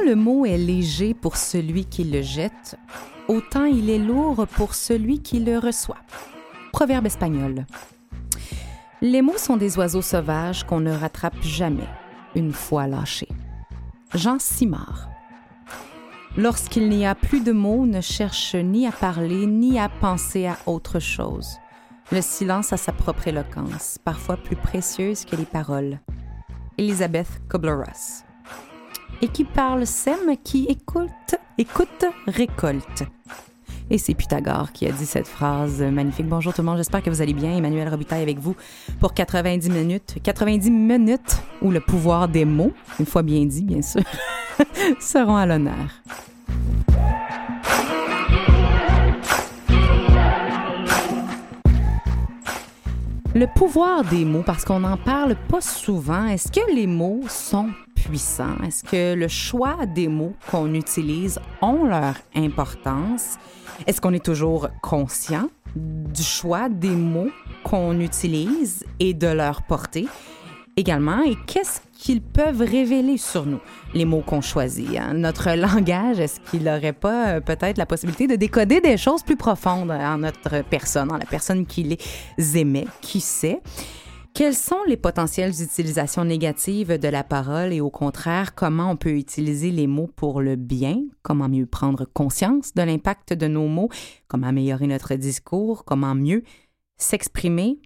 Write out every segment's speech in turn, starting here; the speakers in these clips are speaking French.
Autant le mot est léger pour celui qui le jette, autant il est lourd pour celui qui le reçoit. Proverbe espagnol. Les mots sont des oiseaux sauvages qu'on ne rattrape jamais, une fois lâchés. Jean Simard. Lorsqu'il n'y a plus de mots, ne cherche ni à parler ni à penser à autre chose. Le silence a sa propre éloquence, parfois plus précieuse que les paroles. Elisabeth Kubler-Ross. Et qui parle sème, qui écoute, écoute, récolte. Et c'est Pythagore qui a dit cette phrase magnifique. Bonjour tout le monde, j'espère que vous allez bien. Emmanuel Robitaille avec vous pour 90 minutes. 90 minutes où le pouvoir des mots, une fois bien dit bien sûr, seront à l'honneur. Le pouvoir des mots, parce qu'on n'en parle pas souvent, est-ce que les mots sont puissants? Est-ce que le choix des mots qu'on utilise ont leur importance? Est-ce qu'on est toujours conscient du choix des mots qu'on utilise et de leur portée? Également, et qu'est-ce qu'ils peuvent révéler sur nous, les mots qu'on choisit? hein? Notre langage, est-ce qu'il n'aurait pas euh, peut-être la possibilité de décoder des choses plus profondes en notre personne, en la personne qui les émet, qui sait? Quelles sont les potentielles utilisations négatives de la parole et au contraire, comment on peut utiliser les mots pour le bien? Comment mieux prendre conscience de l'impact de nos mots? Comment améliorer notre discours? Comment mieux s'exprimer?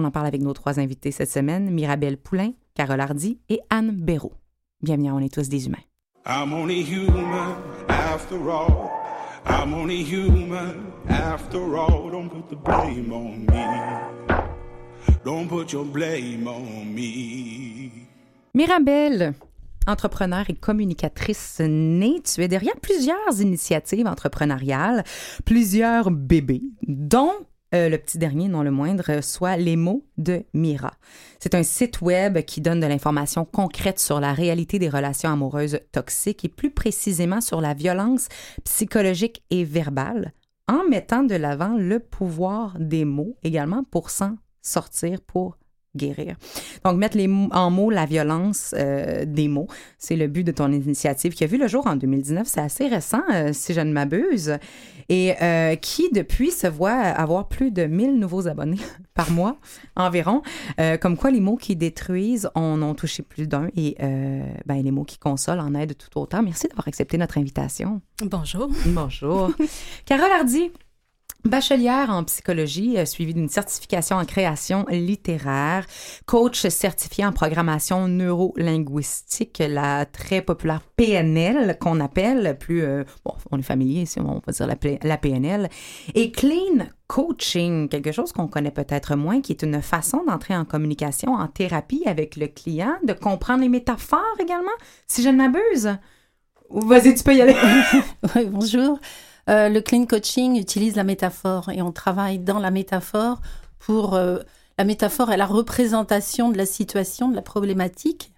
On en parle avec nos trois invités cette semaine, Mirabelle Poulain, Carole Hardy et Anne Béraud. Bienvenue à On est tous des humains. I'm only human after all. I'm only human after all. Don't put the blame on me. Don't put your blame on me. Mirabelle, entrepreneur et communicatrice née, tu es derrière plusieurs initiatives entrepreneuriales, plusieurs bébés, dont euh, le petit dernier, non le moindre, soit Les mots de Mira. C'est un site web qui donne de l'information concrète sur la réalité des relations amoureuses toxiques et plus précisément sur la violence psychologique et verbale, en mettant de l'avant le pouvoir des mots également pour s'en sortir, pour guérir. Donc, mettre les en mots la violence euh, des mots, c'est le but de ton initiative qui a vu le jour en 2019. C'est assez récent, euh, si je ne m'abuse, et euh, qui, depuis, se voit avoir plus de 1000 nouveaux abonnés par mois environ. Comme quoi, les mots qui détruisent en ont touché plus d'un et ben, les mots qui consolent en aident tout autant. Merci d'avoir accepté notre invitation. Bonjour. Bonjour. Carole Hardy, bachelière en psychologie, euh, suivie d'une certification en création littéraire, coach certifié en programmation neurolinguistique, la très populaire PNL qu'on appelle, plus, euh, bon, on est familier si on va dire la, la PNL, et clean coaching, quelque chose qu'on connaît peut-être moins, qui est une façon d'entrer en communication, en thérapie avec le client, de comprendre les métaphores également, si je ne m'abuse. Vas-y, tu peux y aller. Oui, bonjour. Euh, le clean coaching utilise la métaphore et on travaille dans la métaphore pour... euh, la métaphore est la représentation de la situation, de la problématique.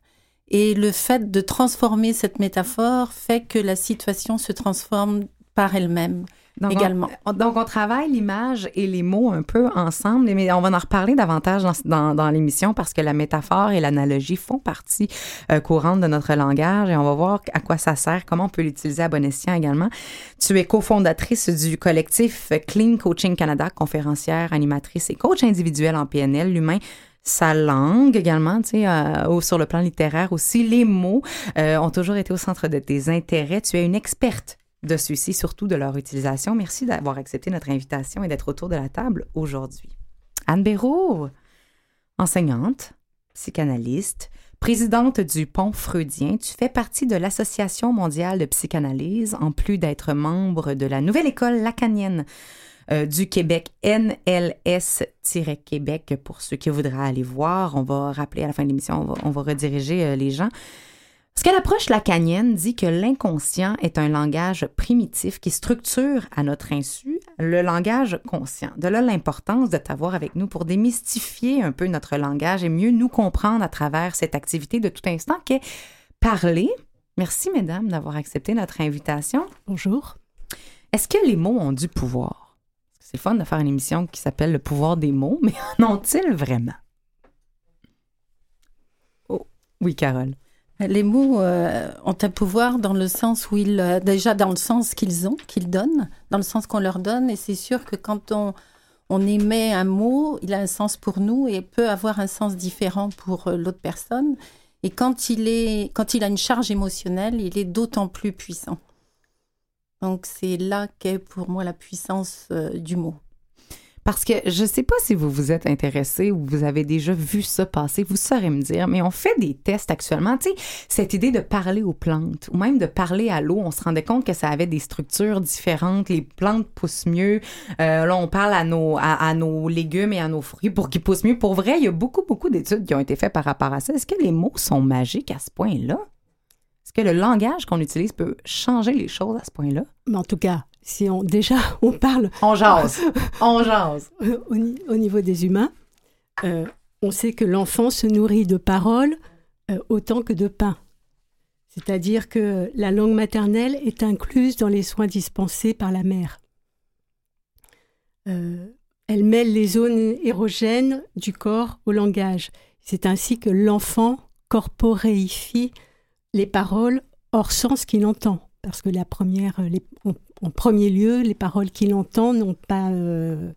Et le fait de transformer cette métaphore fait que la situation se transforme par elle-même Donc, également. On, donc, on travaille l'image et les mots un peu ensemble, mais on va en reparler davantage dans, dans, dans l'émission parce que la métaphore et l'analogie font partie euh, courante de notre langage et on va voir à quoi ça sert, comment on peut l'utiliser à bon escient également. Tu es cofondatrice du collectif Clean Coaching Canada, conférencière, animatrice et coach individuel en PNL, l'humain sa langue également, tu sais, euh, sur le plan littéraire aussi. Les mots euh, ont toujours été au centre de tes intérêts. Tu es une experte de ceux-ci, surtout de leur utilisation. Merci d'avoir accepté notre invitation et d'être autour de la table aujourd'hui. Anne Béraud, enseignante, psychanalyste, présidente du Pont Freudien, tu fais partie de l'Association mondiale de psychanalyse, en plus d'être membre de la nouvelle école lacanienne. du Québec, NLS-Québec, pour ceux qui voudraient aller voir. On va rappeler à la fin de l'émission, on on va rediriger les gens. Ce que l'approche lacanienne dit que l'inconscient est un langage primitif qui structure à notre insu le langage conscient. De là l'importance de t'avoir avec nous pour démystifier un peu notre langage et mieux nous comprendre à travers cette activité de tout instant qu'est parler. Merci, mesdames, d'avoir accepté notre invitation. Bonjour. Est-ce que les mots ont du pouvoir? C'est fun de faire une émission qui s'appelle Le pouvoir des mots, mais en ont-ils vraiment? Oh, oui, Carole. Les mots euh, ont un pouvoir dans le sens où ils, euh, déjà dans le sens qu'ils ont, qu'ils donnent, dans le sens qu'on leur donne. Et c'est sûr que quand on, on émet un mot, il a un sens pour nous et peut avoir un sens différent pour euh, l'autre personne. Et quand il, est, quand il a une charge émotionnelle, il est d'autant plus puissant. Donc c'est là qu'est pour moi la puissance du mot. Parce que je ne sais pas si vous vous êtes intéressé ou vous avez déjà vu ça passer, vous saurez me dire, mais on fait des tests actuellement. Tu sais, cette idée de parler aux plantes ou même de parler à l'eau, on se rendait compte que ça avait des structures différentes. Les plantes poussent mieux. Euh, là, on parle à nos, à, nos légumes et à nos fruits pour qu'ils poussent mieux. Pour vrai, il y a beaucoup, beaucoup d'études qui ont été faites par rapport à ça. Est-ce que les mots sont magiques à ce point-là? Est-ce que le langage qu'on utilise peut changer les choses à ce point-là? Mais en tout cas, si on déjà on parle on jase. Au, niveau des humains euh, on sait que l'enfant se nourrit de paroles euh, autant que de pain. C'est-à-dire que la langue maternelle est incluse dans les soins dispensés par la mère. Euh, elle mêle les zones érogènes du corps au langage. C'est ainsi que l'enfant corporéifie les paroles hors sens qu'il entend. Parce que la première, les, en premier lieu, les paroles qu'il entend n'ont pas, euh,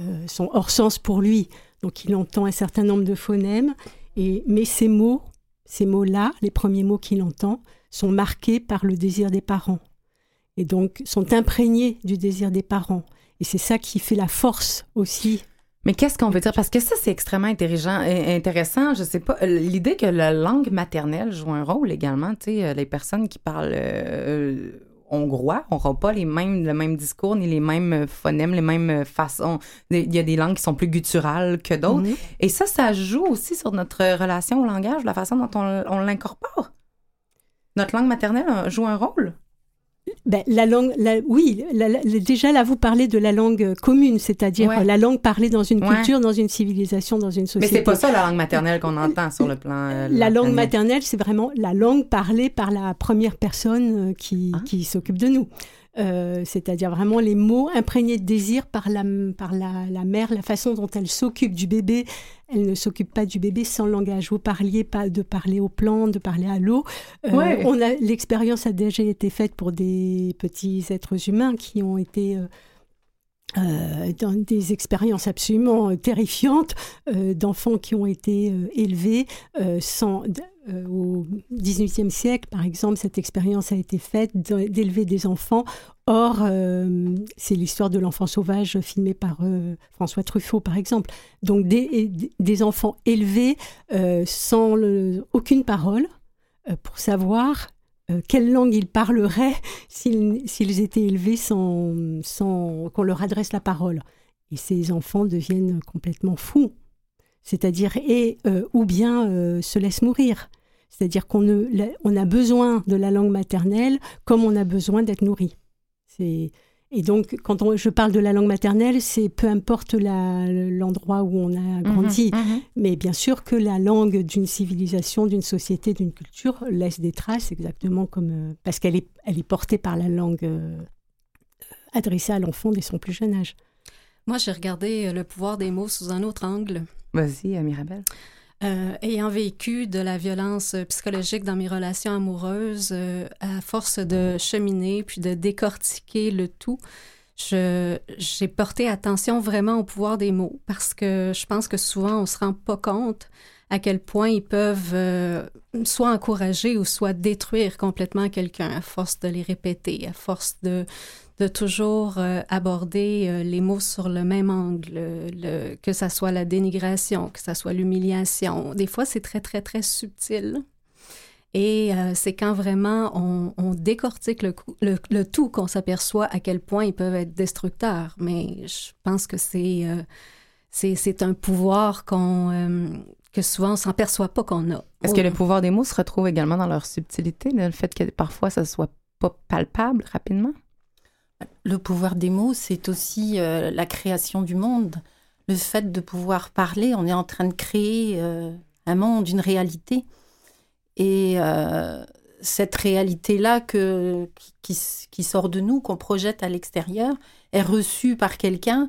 euh, sont hors sens pour lui. Donc il entend un certain nombre de phonèmes, et, mais ces mots, ces mots-là, les premiers mots qu'il entend, sont marqués par le désir des parents. Et donc sont imprégnés du désir des parents. Et c'est ça qui fait la force aussi mais qu'est-ce qu'on veut dire? Parce que ça, c'est extrêmement intéressant. Je sais pas. L'idée que la langue maternelle joue un rôle également, tu les personnes qui parlent hongrois n'auront pas les mêmes, le même discours ni les mêmes phonèmes, les mêmes façons. Il y a des langues qui sont plus gutturales que d'autres. Mhm. Et ça, ça joue aussi sur notre relation au langage, la façon dont on l'incorpore. Notre langue maternelle joue un rôle. Ben, la langue, oui, déjà là vous parlez de la langue commune, c'est-à-dire la langue parlée dans une culture, dans une civilisation, dans une société. Mais c'est pas ça la langue maternelle qu'on entend sur le plan. Euh, la langue maternelle, c'est vraiment la langue parlée par la première personne euh, qui, ah. qui s'occupe de nous. Euh, c'est-à-dire vraiment les mots imprégnés de désir par la, par la, la mère, la façon dont elle s'occupe du bébé. Elle ne s'occupe pas du bébé sans langage. Vous parliez pas de parler aux plantes, de parler à l'eau. Euh, on a l'expérience a déjà été faite pour des petits êtres humains qui ont été euh, euh, dans des expériences absolument euh, terrifiantes euh, d'enfants qui ont été élevés sans, au XVIIIe siècle, par exemple, cette expérience a été faite d'élever des enfants. Or, c'est l'histoire de l'enfant sauvage filmée par François Truffaut, par exemple. Donc, des, des enfants élevés sans aucune parole pour savoir euh, quelle langue ils parleraient s'ils étaient élevés sans, qu'on leur adresse la parole? Et ces enfants deviennent complètement fous, c'est-à-dire et euh, ou bien euh, se laissent mourir. C'est-à-dire qu'on on a besoin de la langue maternelle comme on a besoin d'être nourri. C'est et donc, quand je parle de la langue maternelle, c'est peu importe l'endroit où on a grandi. Mhm, mhm. Mais bien sûr que la langue d'une civilisation, d'une société, d'une culture laisse des traces, exactement comme. Euh, parce qu'elle est, elle est portée par la langue euh, adressée à l'enfant dès son plus jeune âge. Moi, j'ai regardé euh, le pouvoir des mots sous un autre angle. Vas-y, Mirabelle. Euh, ayant vécu de la violence psychologique dans mes relations amoureuses, euh, à force de cheminer puis de décortiquer le tout, j'ai porté attention vraiment au pouvoir des mots parce que je pense que souvent on se rend pas compte à quel point ils peuvent euh, soit encourager ou soit détruire complètement quelqu'un à force de les répéter, à force de, de toujours euh, aborder euh, les mots sur le même angle, le, que ça soit la dénigration, que ça soit l'humiliation. Des fois, c'est très, très, très subtil. Et c'est quand vraiment on, décortique le, le, tout qu'on s'aperçoit à quel point ils peuvent être destructeurs. Mais je pense que c'est c'est un pouvoir qu'on que souvent on s'en perçoit pas qu'on a. Est-ce que le pouvoir des mots se retrouve également dans leur subtilité, dans le fait que parfois ça soit pas palpable rapidement? Le pouvoir des mots, c'est aussi la création du monde le fait de pouvoir parler, on est en train de créer euh, un monde, une réalité. Et euh, cette réalité-là qui, sort de nous, qu'on projette à l'extérieur, est reçue par quelqu'un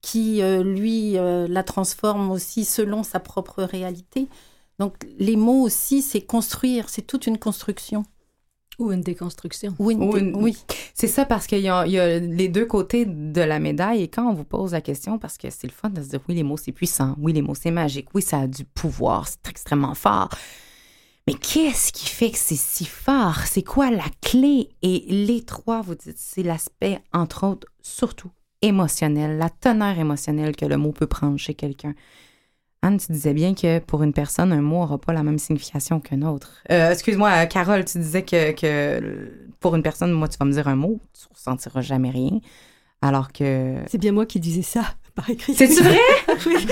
qui, euh, lui, la transforme aussi selon sa propre réalité. Donc les mots aussi, c'est construire, c'est toute une construction. Ou une déconstruction. Oui, oui. C'est ça parce qu'il y, a les deux côtés de la médaille et quand on vous pose la question, parce que c'est le fun de se dire oui, les mots c'est puissant, oui, les mots c'est magique, oui, ça a du pouvoir, c'est extrêmement fort. Mais qu'est-ce qui fait que c'est si fort? C'est quoi la clé? Et les trois, vous dites, c'est l'aspect, entre autres, surtout émotionnel, la teneur émotionnelle que le mot peut prendre chez quelqu'un. Anne, tu disais bien que pour une personne, un mot n'aura pas la même signification qu'un autre. Euh, excuse-moi, Carole, tu disais que, pour une personne, moi, tu vas me dire un mot, tu ne ressentiras jamais rien. Alors que. C'est bien moi qui disais ça par écrit. C'est vrai? oui.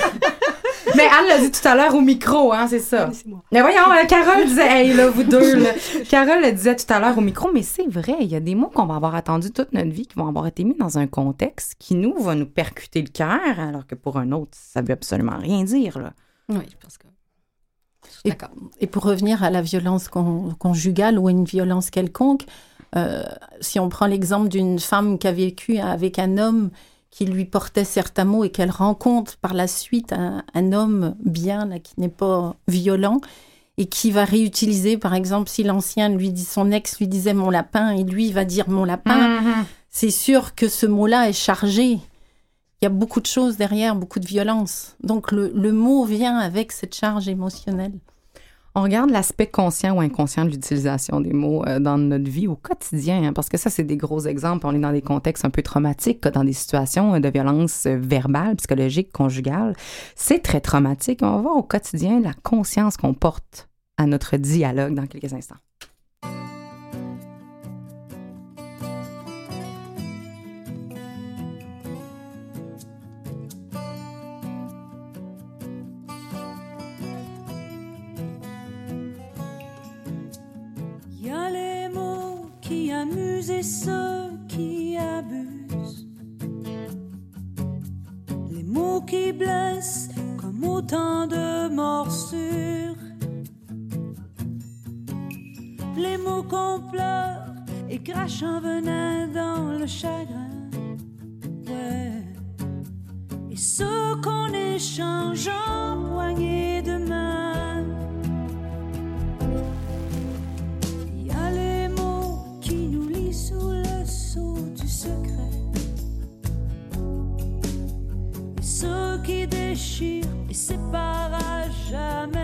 Mais Anne l'a dit tout à l'heure au micro, hein, c'est ça. Mais voyons, euh, Carole disait, hey, là, vous deux, là. Carole le disait tout à l'heure au micro, mais c'est vrai, il y a des mots qu'on va avoir attendus toute notre vie, qui vont avoir été mis dans un contexte qui, nous, va nous percuter le cœur, alors que pour un autre, ça veut absolument rien dire, là. Oui, parce que. Et, et, pour revenir à la violence conjugale ou une violence quelconque, euh, si on prend l'exemple d'une femme qui a vécu avec un homme qui lui portait certains mots et qu'elle rencontre par la suite un, homme bien, là, qui n'est pas violent, et qui va réutiliser, par exemple, si l'ancien lui dit, son ex lui disait mon lapin, et lui va dire mon lapin, mm-hmm. c'est sûr que ce mot-là est chargé. Il y a beaucoup de choses derrière, beaucoup de violence. Donc le mot vient avec cette charge émotionnelle. On regarde l'aspect conscient ou inconscient de l'utilisation des mots euh, dans notre vie au quotidien, hein, parce que ça, c'est des gros exemples. On est dans des contextes un peu traumatiques, dans des situations de violence verbale, psychologique, conjugale. C'est très traumatique. On va voir au quotidien la conscience qu'on porte à notre dialogue dans quelques instants. Et ceux qui abusent. Les mots qui blessent comme autant de morsures. Les mots qu'on pleure et crachent un venin dans le chagrin. Ouais. Et ceux qu'on échange en poignée de main. Déchire et sépare à jamais.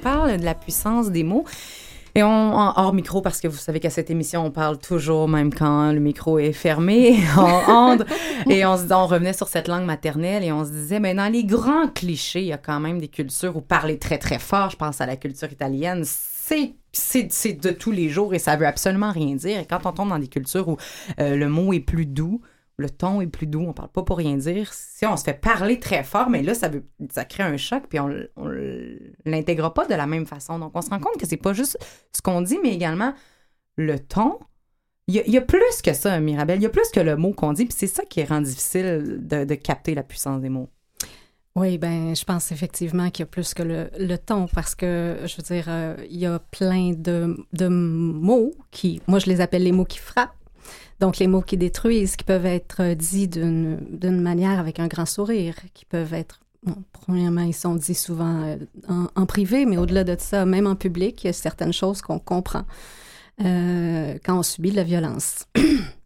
Parle de la puissance des mots. Et on, hors micro, parce que vous savez qu'à cette émission, on parle toujours, même quand le micro est fermé, on, et on, on revenait sur cette langue maternelle et on se disait, mais dans les grands clichés, il y a quand même des cultures où parler très, très fort, je pense à la culture italienne, c'est c'est de tous les jours et ça veut absolument rien dire. Et quand on tombe dans des cultures où euh, le mot est plus doux, le ton est plus doux, on parle pas pour rien dire. Si on se fait parler très fort, mais là, ça, ça crée un choc, puis on, ne l'intègre pas de la même façon. Donc, on se rend compte que c'est pas juste ce qu'on dit, mais également le ton. Il y, a, plus que ça, Mirabelle. Il y a plus que le mot qu'on dit, puis c'est ça qui rend difficile de, capter la puissance des mots. Oui, ben, je pense effectivement qu'il y a plus que le, ton parce que, je veux dire, euh, il y a plein de mots qui, moi, je les appelle les mots qui frappent donc, les mots qui détruisent, qui peuvent être dits d'une manière avec un grand sourire, qui peuvent être, premièrement, ils sont dits souvent euh, en, privé, mais au-delà de ça, même en public, il y a certaines choses qu'on comprend euh, quand on subit de la violence.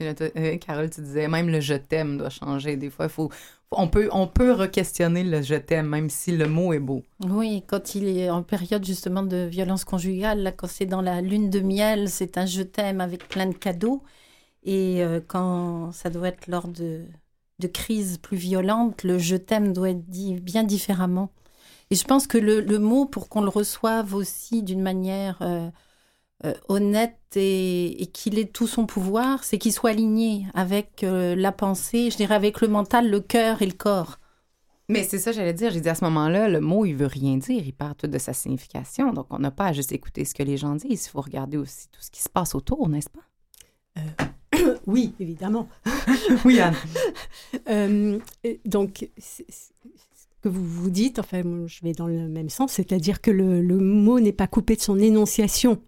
Euh, Carole, tu disais, même le je t'aime doit changer. Des fois, faut, on peut, on peut re-questionner le je t'aime, même si le mot est beau. Oui, quand il est en période justement de violence conjugale, quand c'est dans la lune de miel, c'est un je t'aime avec plein de cadeaux. Et euh, quand ça doit être lors de, de crises plus violentes, le je t'aime doit être dit bien différemment. Et je pense que le, le mot, pour qu'on le reçoive aussi d'une manière euh, euh, honnête et, qu'il ait tout son pouvoir, c'est qu'il soit aligné avec euh, la pensée, je dirais avec le mental, le cœur et le corps. Mais c'est ça, j'allais dire. J'ai dit à ce moment-là, le mot, il veut rien dire. Il part tout de sa signification. Donc, on n'a pas à juste écouter ce que les gens disent. Il faut regarder aussi tout ce qui se passe autour, n'est-ce pas? Euh, oui, évidemment. oui, Anne. donc, ce que vous vous dites, enfin, je vais dans le même sens, c'est-à-dire que le mot n'est pas coupé de son énonciation.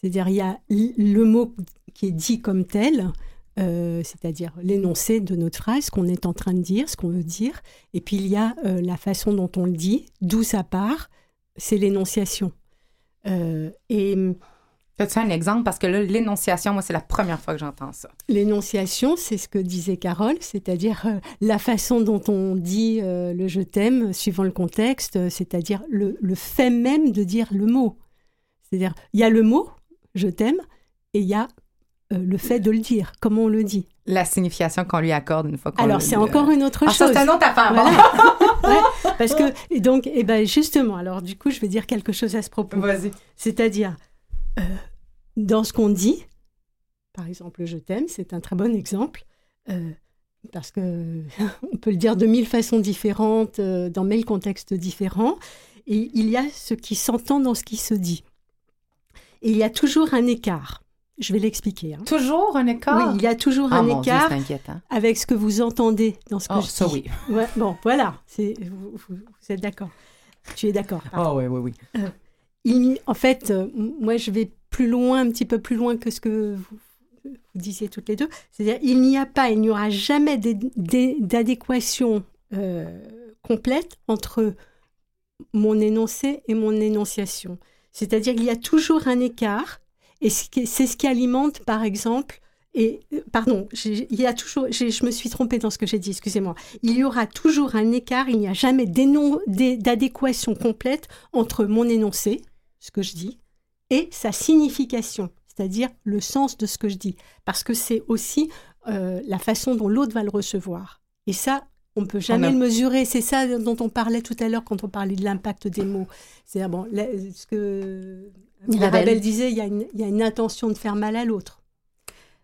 C'est-à-dire, il y a le mot qui est dit comme tel, euh, c'est-à-dire l'énoncé de notre phrase, qu'on est en train de dire, ce qu'on veut dire, et puis il y a euh, la façon dont on le dit, d'où ça part, c'est l'énonciation. Euh, et As-tu un exemple? Parce que l'énonciation, moi, c'est la première fois que j'entends ça. L'énonciation, c'est ce que disait Carole, c'est-à-dire la façon dont on dit le je t'aime, suivant le contexte, c'est-à-dire le, le, fait même de dire le mot. C'est-à-dire, il y a le mot, je t'aime, et il y a euh, le fait de le dire, comment on le dit. La signification qu'on lui accorde une fois qu'on Alors, c'est encore une autre ah, chose. c'est un autre affaire. parce que, et donc, et ben justement, alors du coup, je vais dire quelque chose à ce propos. Vas-y. C'est-à-dire, euh, dans ce qu'on dit, par exemple, je t'aime, c'est un très bon exemple. Euh, parce que on peut le dire de mille façons différentes, dans mille contextes différents, et il y a ce qui s'entend dans ce qui se dit il y a toujours un écart. Je vais l'expliquer. Hein. Toujours un écart? Oui, il y a toujours ah, un écart avec ce que vous entendez dans ce que oh, je ça dis. oui. bon, voilà, vous, vous, êtes d'accord. Tu es d'accord. Oh oui, oui, oui. Euh, il, en fait, euh, moi, je vais plus loin, un petit peu plus loin que ce que vous, disiez toutes les deux. C'est-à-dire, il n'y a pas, il n'y aura jamais d'adéquation euh, complète entre mon énoncé et mon énonciation. C'est-à-dire qu'il y a toujours un écart, et c'est ce qui alimente, par exemple, et euh, pardon, il toujours, je me suis trompée dans ce que j'ai dit, excusez-moi. Il y aura toujours un écart, il n'y a jamais d'adéquation complète entre mon énoncé, ce que je dis, et sa signification, c'est-à-dire le sens de ce que je dis, parce que c'est aussi euh, la façon dont l'autre va le recevoir. Et ça, on ne peut jamais le mesurer. C'est ça dont on parlait tout à l'heure quand on parlait de l'impact des mots. C'est bon, ce que Mirabelle disait, il y, a une, il y, a une, intention de faire mal à l'autre.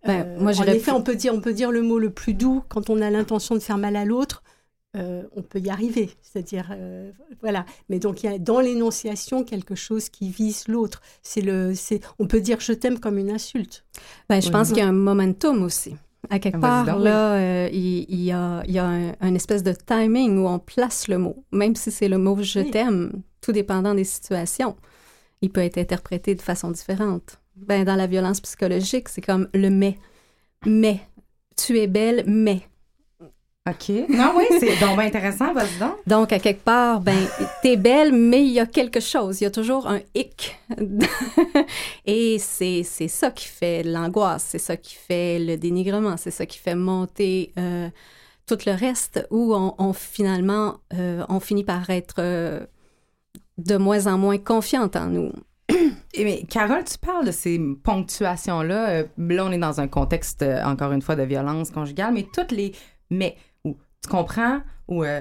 Euh, moi, en effet, on peut dire, on peut dire le mot le plus doux quand on a l'intention de faire mal à l'autre. Euh, on peut y arriver, c'est-à-dire euh, voilà. Mais donc il y a dans l'énonciation quelque chose qui vise l'autre. C'est le, c'est, on peut dire je t'aime comme une insulte. Ben, je pense qu'il y a un momentum aussi. À quelque part, là, euh, il, y a, il y a un, espèce de timing où on place le mot, même si c'est le mot je t'aime, tout dépendant des situations. Il peut être interprété de façon différente. Ben, dans la violence psychologique, c'est comme le mais. Mais. Tu es belle, mais. OK. Non, oui, c'est donc intéressant, vas-y donc. Donc, à quelque part, ben, t'es belle, mais il y a quelque chose. Il y a toujours un hic. Et c'est, c'est ça qui fait l'angoisse, c'est ça qui fait le dénigrement, c'est ça qui fait monter euh, tout le reste où on, finalement, euh, on finit par être euh, de moins en moins confiante en nous. Et mais Carole, tu parles de ces ponctuations-là. là, on est dans un contexte, encore une fois, de violence conjugale, mais toutes les mais tu comprends? Ou euh,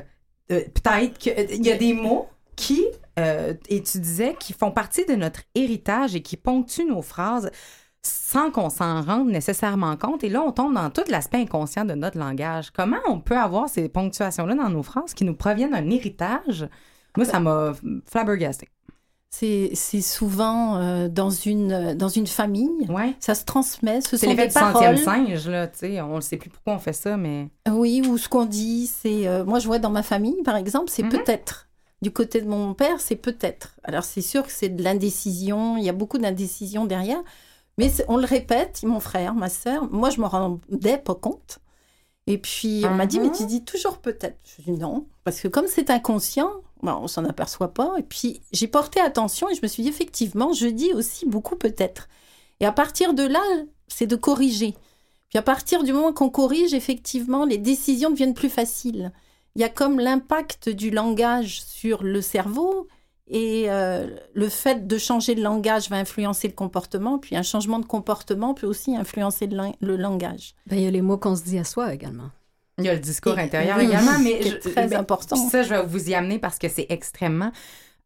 euh, peut-être qu'il y a des mots qui euh, et tu disais qui font partie de notre héritage et qui ponctuent nos phrases sans qu'on s'en rende nécessairement compte. Et là, on tombe dans tout l'aspect inconscient de notre langage. Comment on peut avoir ces ponctuations-là dans nos phrases qui nous proviennent d'un héritage? Moi, ça m'a flabbergasté. C'est souvent euh, dans, une, dans une famille. Ouais. Ça se transmet. Ce sont l'effet des paroles. singe, là, tu sais. On ne sait plus pourquoi on fait ça, mais... Oui, ou ce qu'on dit, c'est. euh, moi, je vois dans ma famille, par exemple, c'est Mhm. peut-être. Du côté de mon père, c'est peut-être. Alors, c'est sûr que c'est de l'indécision. Il y a beaucoup d'indécision derrière. Mais on le répète, mon frère, ma sœur. Moi, je me rendais pas compte. Et puis, on m'a dit, Mhm. mais tu dis toujours peut-être. Je dis non. Parce que comme c'est inconscient, ben, on s'en aperçoit pas. Et puis, j'ai porté attention et je me suis dit, effectivement, je dis aussi beaucoup peut-être. Et à partir de là, c'est de corriger. Puis à partir du moment qu'on corrige, effectivement, les décisions deviennent plus faciles. Il y a comme l'impact du langage sur le cerveau et euh, le fait de changer le langage va influencer le comportement, puis un changement de comportement peut aussi influencer le, le langage. Ben, il y a les mots qu'on se dit à soi également. Il y a le discours intérieur oui, également, mais... qui est je- très mais- important. Puis ça, je vais vous y amener parce que c'est extrêmement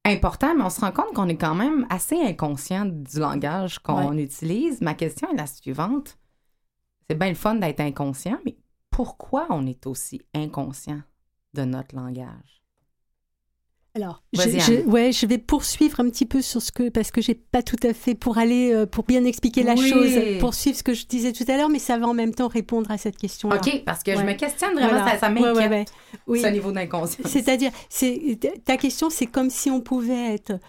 important, mais on se rend compte qu'on est quand même assez inconscient du langage qu'on utilise. Ma question est la suivante. C'est bien le fun d'être inconscient, mais pourquoi on est aussi inconscient de notre langage? Alors, je, je- ouais, je vais poursuivre un petit peu sur ce que, parce que j'ai pas tout à fait pour aller, euh, pour bien expliquer la Oui. chose, poursuivre ce que je disais tout à l'heure, mais ça va en même temps répondre à cette question-là. OK, parce que je Ouais. me questionne vraiment, Voilà. ça, ça m'inquiète, ouais, ouais. Oui. ce niveau d'inconscience. C'est-à-dire, c'est ta question, c'est comme si on pouvait être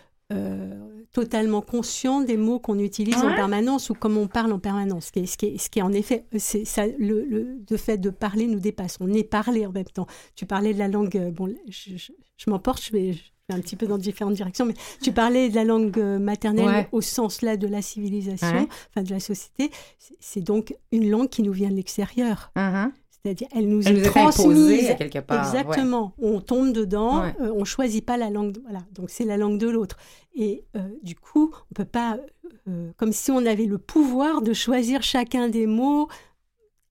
totalement conscient des mots qu'on utilise en permanence ou comme on parle en permanence. Ce qui est, ce qui est, ce qui est en effet, c'est ça, le, le, le fait de parler nous dépasse. On est parlé en même temps. Tu parlais de la langue. euh, Bon, je, je, je m'emporte, je vais, je vais un petit peu dans différentes directions, mais tu parlais de la langue euh, maternelle Ouais. au sens là de la civilisation, Ouais. enfin de la société. C'est- C'est donc une langue qui nous vient de l'extérieur. Uh-huh. C'est-à-dire, elle nous Elle est nous transmise. à quelque part. ouais. Exactement. On tombe dedans, Ouais. euh, on choisit pas la langue. de- Voilà, donc c'est la langue de l'autre. Et euh, du coup, on peut pas, euh, comme si on avait le pouvoir de choisir chacun des mots.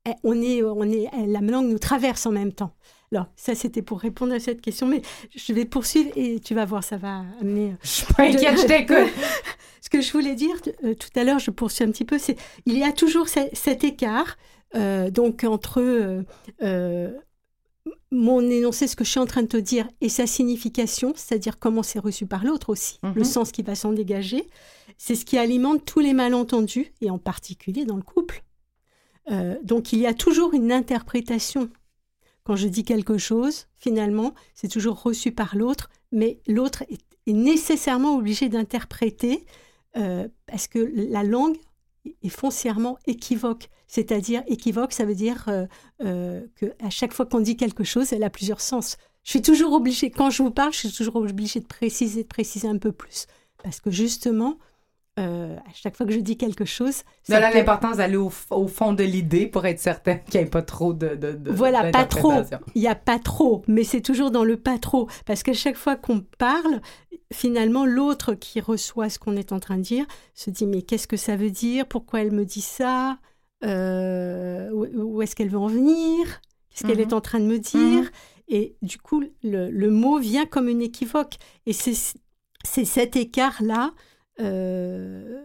Eh, On est, on est, eh, la langue nous traverse en même temps. Alors ça, c'était pour répondre à cette question, mais je vais poursuivre et tu vas voir, ça va amener. Je suis pas inquiète, je t'écoute. Ce que je voulais dire euh, tout à l'heure, je poursuis un petit peu, c'est il y a toujours ce- cet écart euh, donc entre euh, euh, mon énoncé, ce que je suis en train de te dire, et sa signification, c'est-à-dire comment c'est reçu par l'autre aussi, Mhm. le sens qui va s'en dégager. C'est ce qui alimente tous les malentendus, et en particulier dans le couple. Euh, donc il y a toujours une interprétation. Quand je dis quelque chose, finalement, c'est toujours reçu par l'autre, mais l'autre est, est nécessairement obligé d'interpréter euh, parce que la langue est foncièrement équivoque. C'est-à-dire équivoque, ça veut dire euh, euh, que à chaque fois qu'on dit quelque chose, elle a plusieurs sens. Je suis toujours obligée, quand je vous parle, je suis toujours obligée de préciser, de préciser un peu plus, parce que justement, euh, à chaque fois que je dis quelque chose, ça là, peut- l'importance d'aller au, au fond de l'idée pour être certain qu'il n'y ait pas trop de, de, de Voilà, pas trop. Il n'y a pas trop, mais c'est toujours dans le pas trop. Parce qu'à chaque fois qu'on parle, finalement, l'autre qui reçoit ce qu'on est en train de dire se dit Mais qu'est-ce que ça veut dire? Pourquoi elle me dit ça? Euh, Où, est-ce qu'elle veut en venir? Qu'est-ce qu'elle Mhm. est en train de me dire? Mhm. Et du coup, le, le mot vient comme une équivoque. Et c'est cet écart-là. Euh,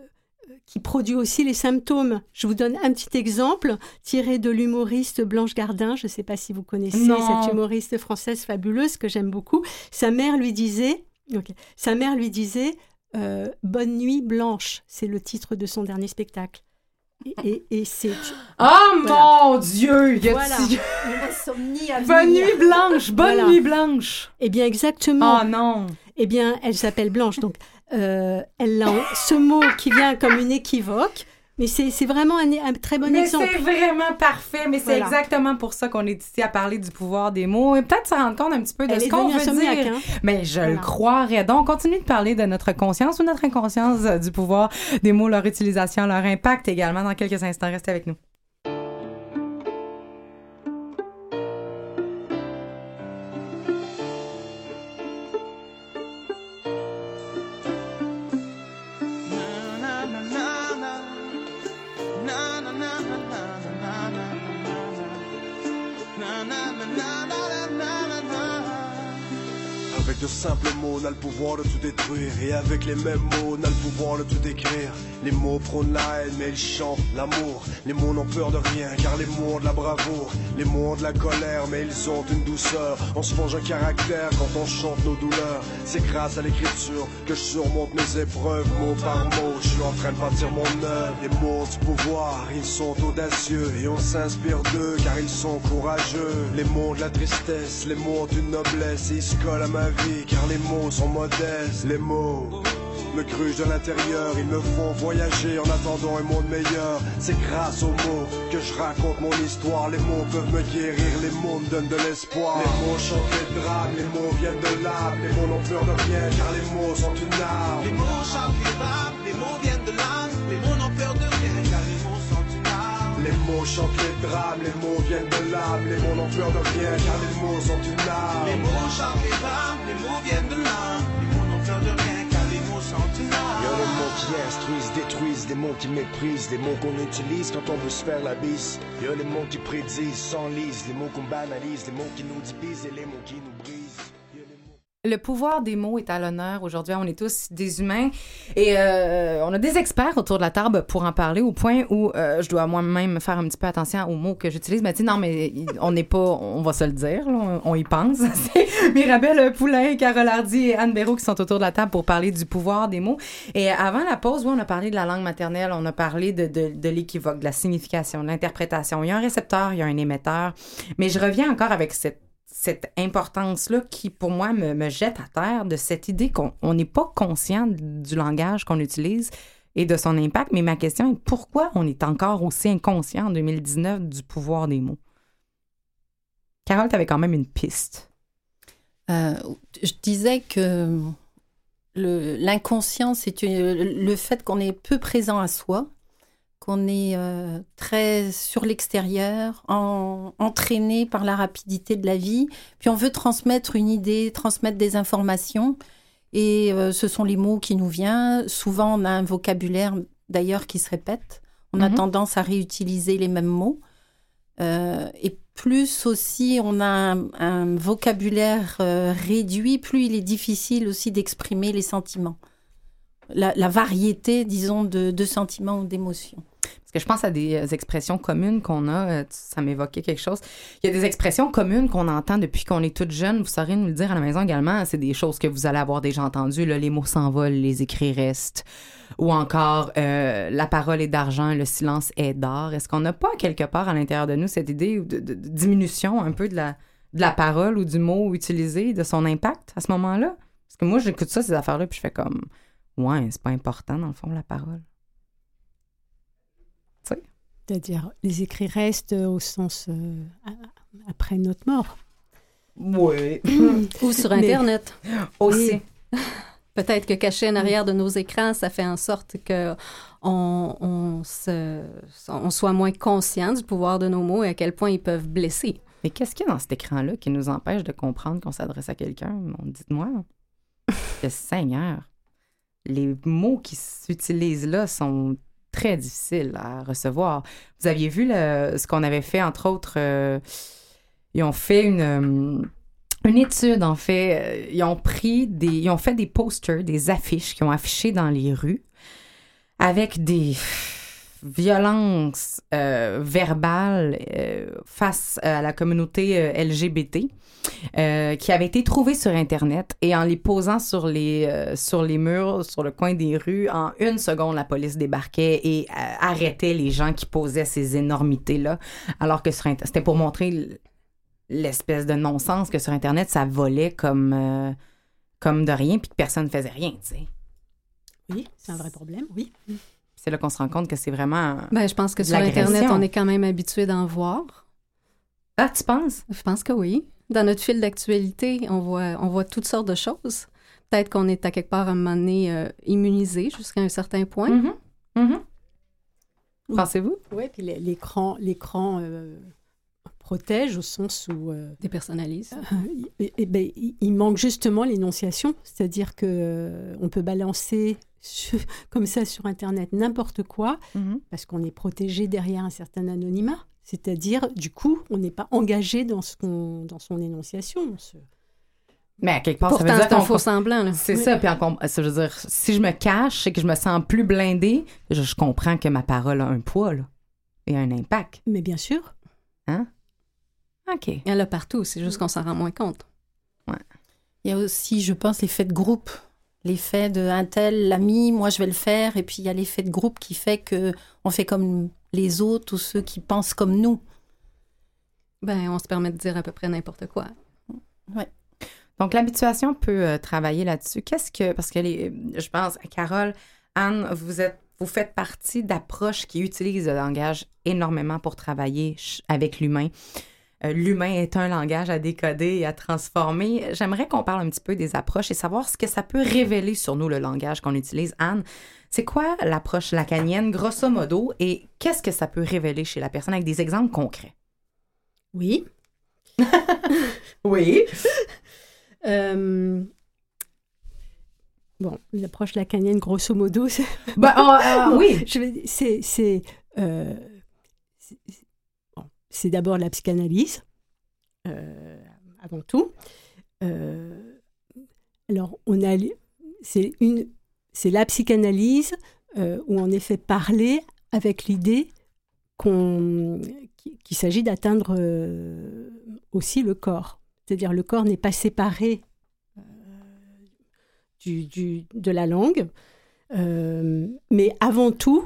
qui produit aussi les symptômes. Je vous donne un petit exemple tiré de l'humoriste Blanche Gardin. Je ne sais pas si vous connaissez Non. cette humoriste française fabuleuse que j'aime beaucoup. Sa mère lui disait, sa mère lui disait, euh, Bonne nuit Blanche. C'est le titre de son dernier spectacle. Et, et- et c'est Oh Voilà. mon Dieu! y a- Voilà. Bonne nuit blanche! Bonne Voilà. nuit blanche! Eh bien exactement. Oh non! Eh bien, elle s'appelle Blanche. Donc, euh, elle ce mot qui vient comme une équivoque, mais c'est vraiment un, un très bon mais exemple. c'est vraiment parfait, mais c'est Voilà. exactement pour ça qu'on est ici à parler du pouvoir des mots et peut-être se rendre compte un petit peu de Elle ce qu'on veut dire. hein. Mais je le croirais. Donc, on continue de parler de notre conscience ou notre inconscience euh, du pouvoir des mots, leur utilisation, leur impact également dans quelques instants. Restez avec nous. Pouvoir de tout détruire. Et avec les mêmes mots, on a le pouvoir de tout décrire. Les mots prônent la haine, mais ils chantent l'amour. Les mots n'ont peur de rien, car les mots ont de la bravoure. Les mots ont de la colère, mais ils ont une douceur. On se forge un caractère quand on chante nos douleurs. C'est grâce à l'écriture que je surmonte mes épreuves, mot par mot. Je suis en train de bâtir mon œuvre. Les mots du pouvoir, ils sont audacieux. Et on s'inspire d'eux, car ils sont courageux. Les mots de la tristesse, les mots d'une noblesse. Et ils se collent à ma vie, car les mots sont Les mots me grugent de l'intérieur, ils me font voyager en attendant un monde meilleur. C'est grâce aux mots que je raconte mon histoire. Les mots peuvent me guérir, les mots me donnent de l'espoir. Les mots chantent les drames, les mots viennent de l'âme. Les mots n'ont peur de rien, car les mots sont une arme. Les mots chantent les drames, les mots viennent de l'âme. Les mots n'ont peur de rien, car les mots sont une arme. Les mots chantent les drames, les mots viennent de l'âme. Les mots n'ont peur de rien, car les mots sont une arme. Les mots chantent les drames, les mots viennent de l'âme. Car les mots les qui instruisent, détruisent, des mots qui méprisent, les mots qu'on utilise quand on veut se faire la bise. Y a les mots qui prédisent, s'enlisent, les mots qu'on banalise, les mots qui nous divisent et les mots qui nous brisent. Le pouvoir des mots est à l'honneur. Aujourd'hui, on est tous des humains et euh, on a des experts autour de la table pour en parler au point où euh, je dois moi-même faire un petit peu attention aux mots que j'utilise. Mais tu non, mais on n'est pas, on va se le dire, là, on y pense. C'est Mirabelle Poulain, Carole Hardy et Anne Béraud qui sont autour de la table pour parler du pouvoir des mots. Et avant la pause, oui, on a parlé de la langue maternelle, on a parlé de, de, de l'équivoque, de la signification, de l'interprétation. Il y a un récepteur, il y a un émetteur. Mais je reviens encore avec cette cette importance-là qui, pour moi, me, me jette à terre de cette idée qu'on on n'est pas conscient du langage qu'on utilise et de son impact. Mais ma question est pourquoi on est encore aussi inconscient en 2019 du pouvoir des mots? Carole, tu avais quand même une piste. Euh, je disais que l'inconscient, c'est une- le fait qu'on est peu présent à soi, qu'on est euh, très sur l'extérieur, en- entraîné par la rapidité de la vie, puis on veut transmettre une idée, transmettre des informations, et euh, ce sont les mots qui nous viennent. Souvent, on a un vocabulaire d'ailleurs qui se répète. On a Mhm. tendance à réutiliser les mêmes mots. Euh, et plus aussi on a un, un vocabulaire réduit, plus il est difficile aussi d'exprimer les sentiments. La, la variété, disons, de, de sentiments ou d'émotions. Que je pense à des euh, expressions communes qu'on a. euh, Ça m'évoquait quelque chose. Il y a des expressions communes qu'on entend depuis qu'on est toute jeune. Vous saurez nous le dire à la maison également. C'est des choses que vous allez avoir déjà entendues. là. Les mots s'envolent, les écrits restent. Ou encore, euh, la parole est d'argent, le silence est d'or. Est-ce qu'on n'a pas quelque part à l'intérieur de nous cette idée de diminution un peu de la, de la parole ou du mot utilisé, de son impact à ce moment-là? Parce que moi, j'écoute ça, ces affaires-là, puis je fais comme, ouais, c'est pas important dans le fond, la parole. C'est-à-dire, les écrits restent au sens euh, après notre mort. Oui. Ou sur Mais- Internet. Aussi. Peut-être que caché en arrière de nos écrans, ça fait en sorte que on, on, se, on soit moins conscient du pouvoir de nos mots et à quel point ils peuvent blesser. Mais qu'est-ce qu'il y a dans cet écran-là qui nous empêche de comprendre qu'on s'adresse à quelqu'un? Dites-moi. Le Seigneur. Les mots qui s'utilisent là sont très difficiles à recevoir. Vous aviez vu ce qu'on avait fait, entre autres, euh, ils ont fait une, euh, une étude, en fait. Euh, Ils ont pris des. Ils ont fait des posters, des affiches qui ont affiché dans les rues avec des violences euh, verbales euh, face à la communauté euh, LGBT euh, qui avaient été trouvées sur Internet et en les posant sur les, euh, sur les murs, sur le coin des rues, en une seconde, la police débarquait et euh, arrêtait les gens qui posaient ces énormités-là. Alors que c'était pour montrer l'espèce de non-sens que sur Internet, ça volait comme, euh, comme de rien puis que personne ne faisait rien. Oui, c'est un vrai problème, oui. C'est là qu'on se rend compte que c'est vraiment... Ben, je pense que sur Internet, on est quand même habitué d'en voir. Ah, tu penses? Je pense que oui. Dans notre fil d'actualité, on voit, on voit toutes sortes de choses. Peut-être qu'on est à quelque part à un moment donné euh, immunisé jusqu'à un certain point. Mhm. Mhm. Oui. Pensez-vous? Oui, puis l'é- l'écran, l'écran euh, protège au sens où euh, Dépersonnalise. Ben, il il manque justement l'énonciation, c'est-à-dire que euh, on peut balancer sur- comme ça sur Internet n'importe quoi Mhm. parce qu'on est protégé derrière un certain anonymat. C'est-à-dire, du coup, on n'est pas engagé dans, ce qu'on- dans son énonciation. On se- Mais à quelque part, ça veut Pourtant, dire c'est un qu'on- faux semblant. C'est ça, puis en ça veut dire, si je me cache et que je me sens plus blindée, je, je comprends que ma parole a un poids, là, et un impact. Mais bien sûr. OK. Il y en a partout, c'est juste qu'on s'en rend moins compte. Il y a aussi, je pense, l'effet de groupe. L'effet de un tel, l'ami, moi je vais le faire. Et puis il y a l'effet de groupe qui fait que on fait comme les autres ou ceux qui pensent comme nous. Ben, on se permet de dire à peu près n'importe quoi. Donc, l'habituation peut euh, travailler là-dessus. Qu'est-ce que. Parce que les, je pense, Carole, Anne, vous êtes. Vous faites partie d'approches qui utilisent le langage énormément pour travailler avec l'humain. Euh, l'humain est un langage à décoder et à transformer. J'aimerais qu'on parle un petit peu des approches et savoir ce que ça peut révéler sur nous, le langage qu'on utilise. Anne, c'est quoi l'approche lacanienne, grosso modo, et qu'est-ce que ça peut révéler chez la personne avec des exemples concrets? Oui. Oui. Euh, Bon, l'approche lacanienne, grosso modo, c'est Bah, oh, euh, oui. Je vais- c'est c'est euh, c'est- d'abord la psychanalyse euh, avant tout. Euh, alors c'est la psychanalyse euh, où en effet parler avec l'idée qu'il s'agit d'atteindre euh, aussi le corps. C'est-à-dire le corps n'est pas séparé de la langue, mais avant tout,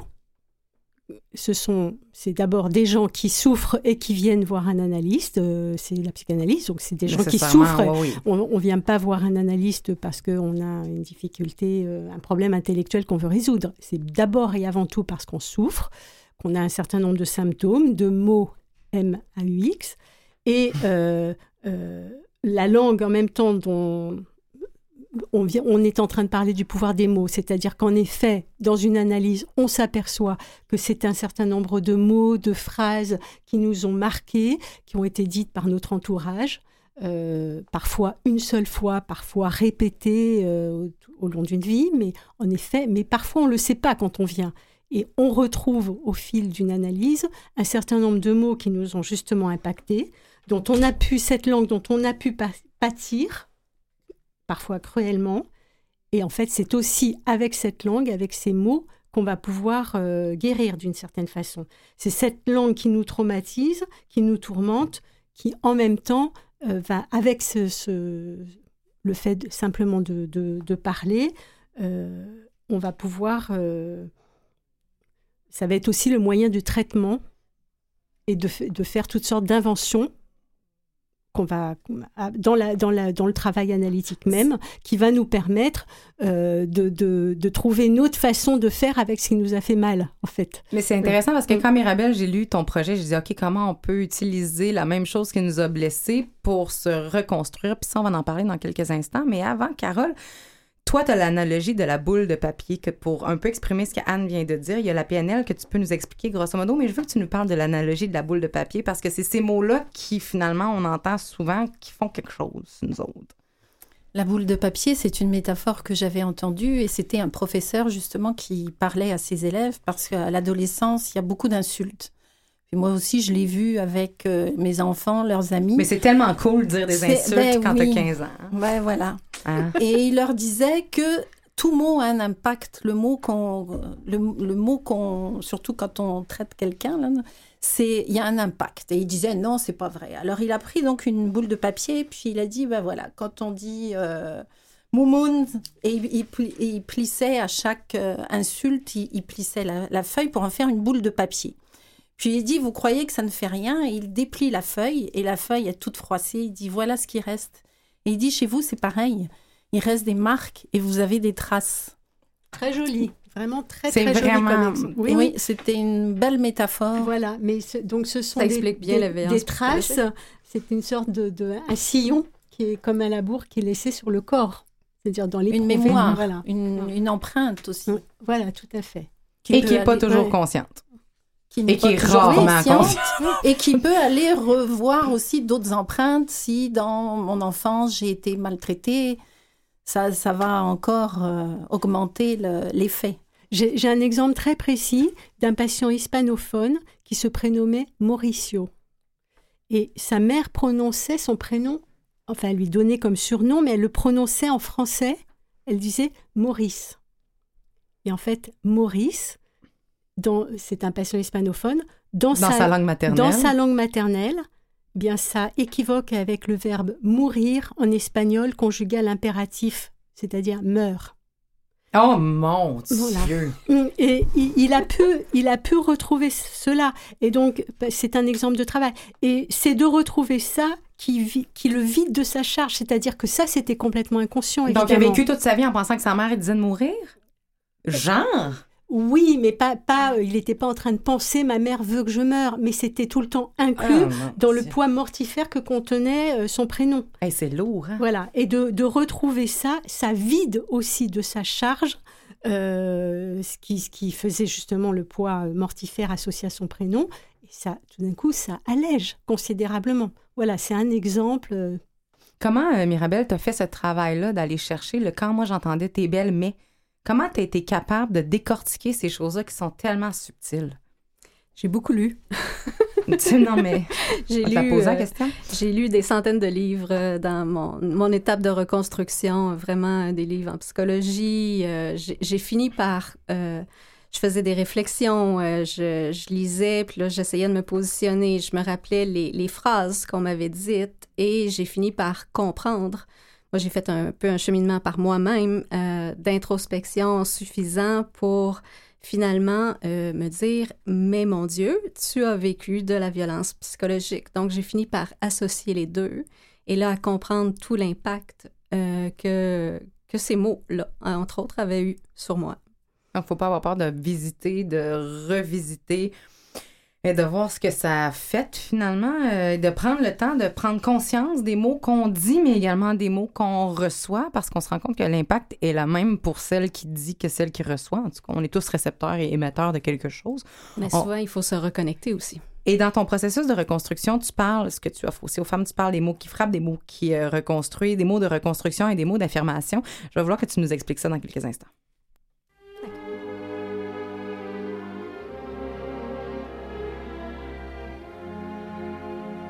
ce sont c'est d'abord des gens qui souffrent et qui viennent voir un analyste. euh, c'est la psychanalyse, donc c'est des gens qui souffrent. ouais, oui. On ne vient pas voir un analyste parce qu'on a une difficulté, euh, un problème intellectuel qu'on veut résoudre. C'est d'abord et avant tout parce qu'on souffre, qu'on a un certain nombre de symptômes, de mots M-A-U-X, et euh, euh, la langue en même temps dont on, est en train de parler du pouvoir des mots, c'est-à-dire qu'en effet, dans une analyse, on s'aperçoit que c'est un certain nombre de mots, de phrases qui nous ont marqués, qui ont été dites par notre entourage, euh, parfois une seule fois, parfois répétées euh, au, au long d'une vie, mais en effet, mais parfois on ne le sait pas quand on vient. Et on retrouve au fil d'une analyse un certain nombre de mots qui nous ont justement impactés, dont on a pu, cette langue dont on a pu pâtir, parfois cruellement. Et en fait, c'est aussi avec cette langue, avec ces mots, qu'on va pouvoir euh, guérir d'une certaine façon. C'est cette langue qui nous traumatise, qui nous tourmente, qui en même temps euh, va, avec ce, le fait simplement de, parler, euh, on va pouvoir... ça va être aussi le moyen du traitement et de faire toutes sortes d'inventions qu'on va dans, la, dans, la, dans le travail analytique même, qui va nous permettre euh, de, de, de trouver une autre façon de faire avec ce qui nous a fait mal, en fait. Mais c'est intéressant parce que quand Mirabelle, j'ai lu ton projet, je dis OK, comment on peut utiliser la même chose qui nous a blessés pour se reconstruire? Puis ça, on va en parler dans quelques instants. Mais avant, Carole, toi, tu as l'analogie de la boule de papier que pour un peu exprimer ce qu'Anne vient de dire, il y a la PNL que tu peux nous expliquer grosso modo, mais je veux que tu nous parles de l'analogie de la boule de papier parce que c'est ces mots-là qui, finalement, on entend souvent qui font quelque chose, nous autres. La boule de papier, c'est une métaphore que j'avais entendue et c'était un professeur justement qui parlait à ses élèves parce qu'à l'adolescence, il y a beaucoup d'insultes. Et moi aussi, je l'ai vu avec euh, mes enfants, leurs amis. Mais c'est tellement cool de dire des insultes ben quand oui. t'as 15 ans. Ouais, voilà. Hein? Et il leur disait que tout mot a un impact. Le mot qu'on, le, le mot qu'on, surtout quand on traite quelqu'un, là, c'est, il y a un impact. Et il disait non, c'est pas vrai. Alors il a pris donc une boule de papier, puis il a dit ben voilà, quand on dit euh, moumoun, et il, plissait à chaque euh, insulte, il, il plissait la, la feuille pour en faire une boule de papier. Puis il dit, vous croyez que ça ne fait rien? Et il déplie la feuille, et la feuille est toute froissée. Il dit, voilà ce qui reste. Et il dit, chez vous, c'est pareil. Il reste des marques et vous avez des traces. Très joli, vraiment très très joli vraiment- comme. Oui, oui, c'était une belle métaphore. Voilà, mais ce- donc ce sont Ça des, explique bien des- la des traces. C'est une sorte de, de- un sillon qui est comme un labour qui est laissé sur le corps, c'est-à-dire dans les Une mémoire, Voilà, une, une empreinte aussi. voilà, tout à fait. Et qui n'est pas toujours ouais. consciente. N'est et qui pas est toujours rarement consciente, et qui peut aller revoir aussi d'autres empreintes si dans mon enfance j'ai été maltraitée. Ça, ça va encore euh, augmenter le- l'effet. J'ai j'ai un exemple très précis d'un patient hispanophone qui se prénommait Mauricio. Et sa mère prononçait son prénom enfin, elle lui donnait comme surnom, mais elle le prononçait en français. Elle disait Maurice. Et en fait, Maurice, dans- c'est un patient hispanophone, dans, Dans sa langue maternelle. dans sa langue maternelle, eh bien ça équivoque avec le verbe mourir en espagnol conjugal impératif, c'est-à-dire meurt. Oh mon Voilà. Dieu! Mm, Et il, il a pu, il a pu retrouver cela. Et donc, bah, c'est un exemple de travail. Et c'est de retrouver ça qui, qui le vide de sa charge. C'est-à-dire que ça, c'était complètement inconscient. Donc, il a vécu toute sa vie en pensant que sa mère elle disait de mourir? Genre? Oui, mais pas, pas, euh, il n'était pas en train de penser ma mère veut que je meure, mais c'était tout le temps inclus Ah, dans le poids mortifère que contenait euh, son prénom. Hey, c'est lourd, hein? Voilà, et de, de retrouver ça, ça vide aussi de sa charge, euh, ce, qui, ce qui faisait justement le poids mortifère associé à son prénom. Et ça, tout d'un coup, ça allège considérablement. Voilà, c'est un exemple. Comment, euh, Mirabelle, t'as fait ce travail-là d'aller chercher le quand? Moi j'entendais tes belles mais comment t'as été capable de décortiquer ces choses-là qui sont tellement subtiles? J'ai beaucoup lu. tu non, mais J'ai lu, posé la euh, question? J'ai lu des centaines de livres euh, dans mon, mon étape de reconstruction, euh, vraiment des livres en psychologie. Euh, j'ai fini par... euh, je faisais des réflexions, je, je lisais, puis là, j'essayais de me positionner. Je me rappelais les, les phrases qu'on m'avait dites et j'ai fini par comprendre. J'ai fait un peu un cheminement par moi-même euh, d'introspection suffisant pour finalement euh, me dire mais mon Dieu, tu as vécu de la violence psychologique. Donc j'ai fini par associer les deux et là à comprendre tout l'impact euh, que que ces mots-là, entre autres, avaient eu sur moi. Donc, faut pas avoir peur de visiter, de revisiter et de voir ce que ça a fait finalement, euh, de prendre le temps de prendre conscience des mots qu'on dit, mais également des mots qu'on reçoit, parce qu'on se rend compte que l'impact est la même pour celle qui dit que celle qui reçoit. En tout cas, on est tous récepteurs et émetteurs de quelque chose. Mais On- souvent, il faut se reconnecter aussi. Et dans ton processus de reconstruction, tu parles, ce que tu offres aussi aux femmes, tu parles des mots qui frappent, des mots qui euh, reconstruisent, des mots de reconstruction et des mots d'affirmation. Je vais vouloir que tu nous expliques ça dans quelques instants.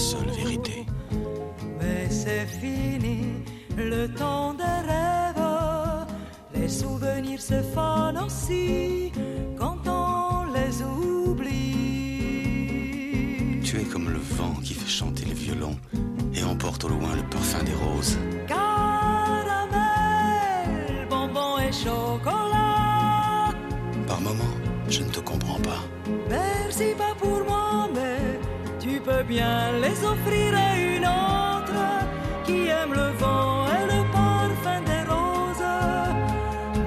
Seule vérité. Mais c'est fini, le temps des rêves. Les souvenirs se fanent aussi quand on les oublie. Tu es comme le vent qui fait chanter les violons et emporte au loin le parfum des roses. Caramel, bonbon et chocolat. Par moments, je ne te comprends pas. Merci pas pour moi, tu peux bien les offrir à une autre qui aime le vent et le parfum des roses.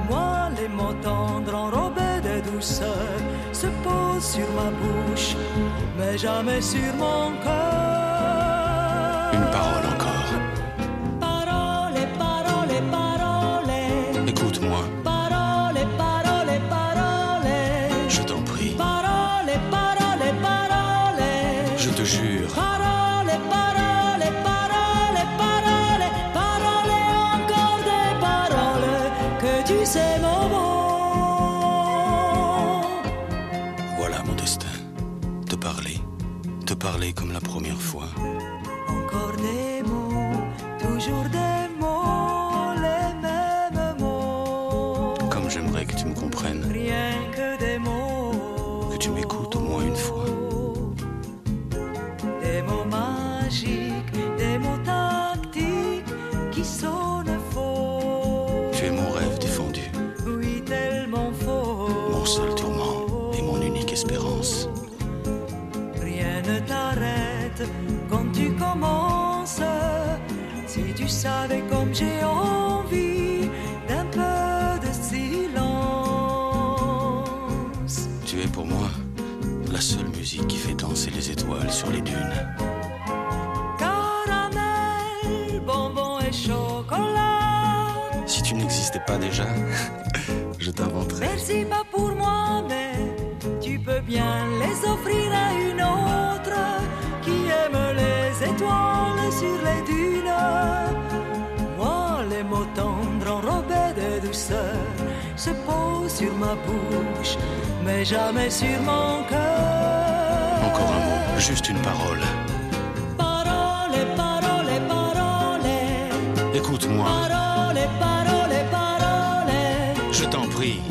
Moi, les mots tendres enrobés de douceur se posent sur ma bouche, mais jamais sur mon cœur. Sur les dunes. Caramel, chocolat. Si tu n'existais pas déjà, je t'inventerais. Merci pas pour moi, mais tu peux bien les offrir à une autre qui aime les étoiles sur les dunes. Moi, les mots tendres enrobés de douceur se posent sur ma bouche, mais jamais sur mon cœur. Encore un mot, juste une parole. Parole, parole, parole. Écoute-moi, Parole, parole, parole. je t'en prie,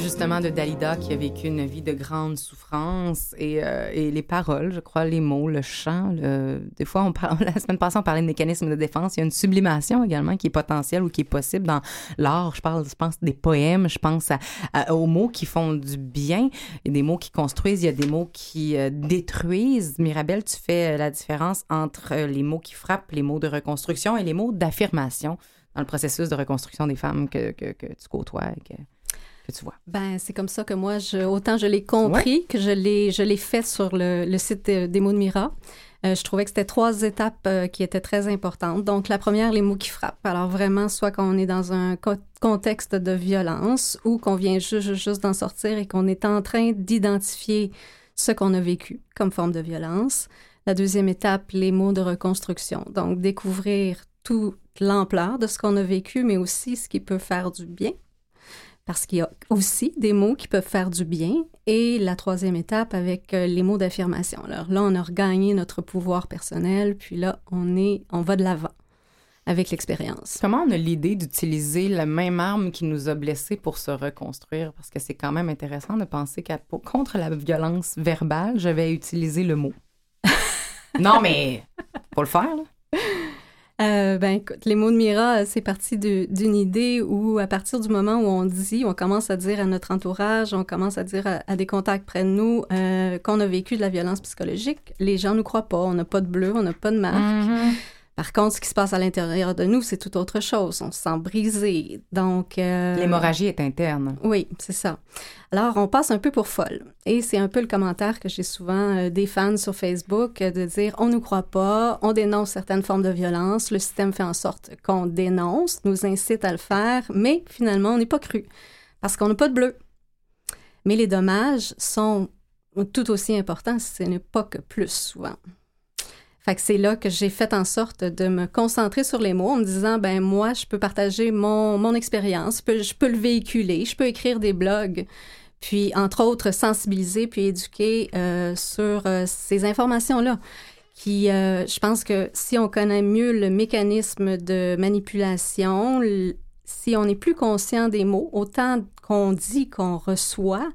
justement de Dalida qui a vécu une vie de grande souffrance et, euh, et les paroles, je crois, les mots, le chant. Des fois, on parle, la semaine passée, on parlait de mécanismes de défense. Il y a une sublimation également qui est potentielle ou qui est possible dans l'art. Je parle, je pense, des poèmes, je pense aux mots qui font du bien. Il y a des mots qui construisent, il y a des mots qui euh, détruisent. Mirabelle, tu fais euh, la différence entre les mots qui frappent, les mots de reconstruction et les mots d'affirmation dans le processus de reconstruction des femmes que, que, tu côtoies que tu vois. Ben, c'est comme ça que moi, je, autant je l'ai compris que je l'ai, je l'ai fait sur le, le site de- des mots de Mira. Euh, je trouvais que c'était trois étapes euh, qui étaient très importantes. Donc, la première, les mots qui frappent. Alors, vraiment, soit qu'on est dans un co- contexte de violence ou qu'on vient juste, juste d'en sortir et qu'on est en train d'identifier ce qu'on a vécu comme forme de violence. La deuxième étape, les mots de reconstruction. Donc, découvrir toute l'ampleur de ce qu'on a vécu, mais aussi ce qui peut faire du bien parce qu'il y a aussi des mots qui peuvent faire du bien. Et la troisième étape avec euh, les mots d'affirmation. Alors là, on a regagné notre pouvoir personnel, puis là, on est, on va de l'avant avec l'expérience. Comment on a l'idée d'utiliser la même arme qui nous a blessés pour se reconstruire? Parce que c'est quand même intéressant de penser qu'à pour- contre la violence verbale, je vais utiliser le mot. non, mais faut le faire, là. Euh, ben, écoute, les mots de Mira, euh, c'est parti d'une idée où, à partir du moment où on dit, on commence à dire à notre entourage, on commence à dire à, des contacts près de nous euh, qu'on a vécu de la violence psychologique, les gens nous croient pas. On n'a pas de bleu, on n'a pas de marque. Mm-hmm. Par contre, ce qui se passe à l'intérieur de nous, c'est tout autre chose. On se sent brisé. Donc. euh, L'hémorragie est interne. Oui, c'est ça. Alors, on passe un peu pour folle. Et c'est un peu le commentaire que j'ai souvent euh, des fans sur Facebook euh, de dire on nous croit pas, on dénonce certaines formes de violence, le système fait en sorte qu'on dénonce, nous incite à le faire, mais finalement, on n'est pas cru parce qu'on n'a pas de bleu. Mais les dommages sont tout aussi importants, si ce n'est pas que plus souvent. Fait que c'est là que j'ai fait en sorte de me concentrer sur les mots en me disant, ben moi, je peux partager mon, mon expérience, je peux, je peux le véhiculer, je peux écrire des blogs, puis entre autres sensibiliser puis éduquer euh, sur euh, ces informations-là. Qui, euh, je pense que si on connaît mieux le mécanisme de manipulation, si on est plus conscient des mots, autant qu'on dit qu'on reçoit,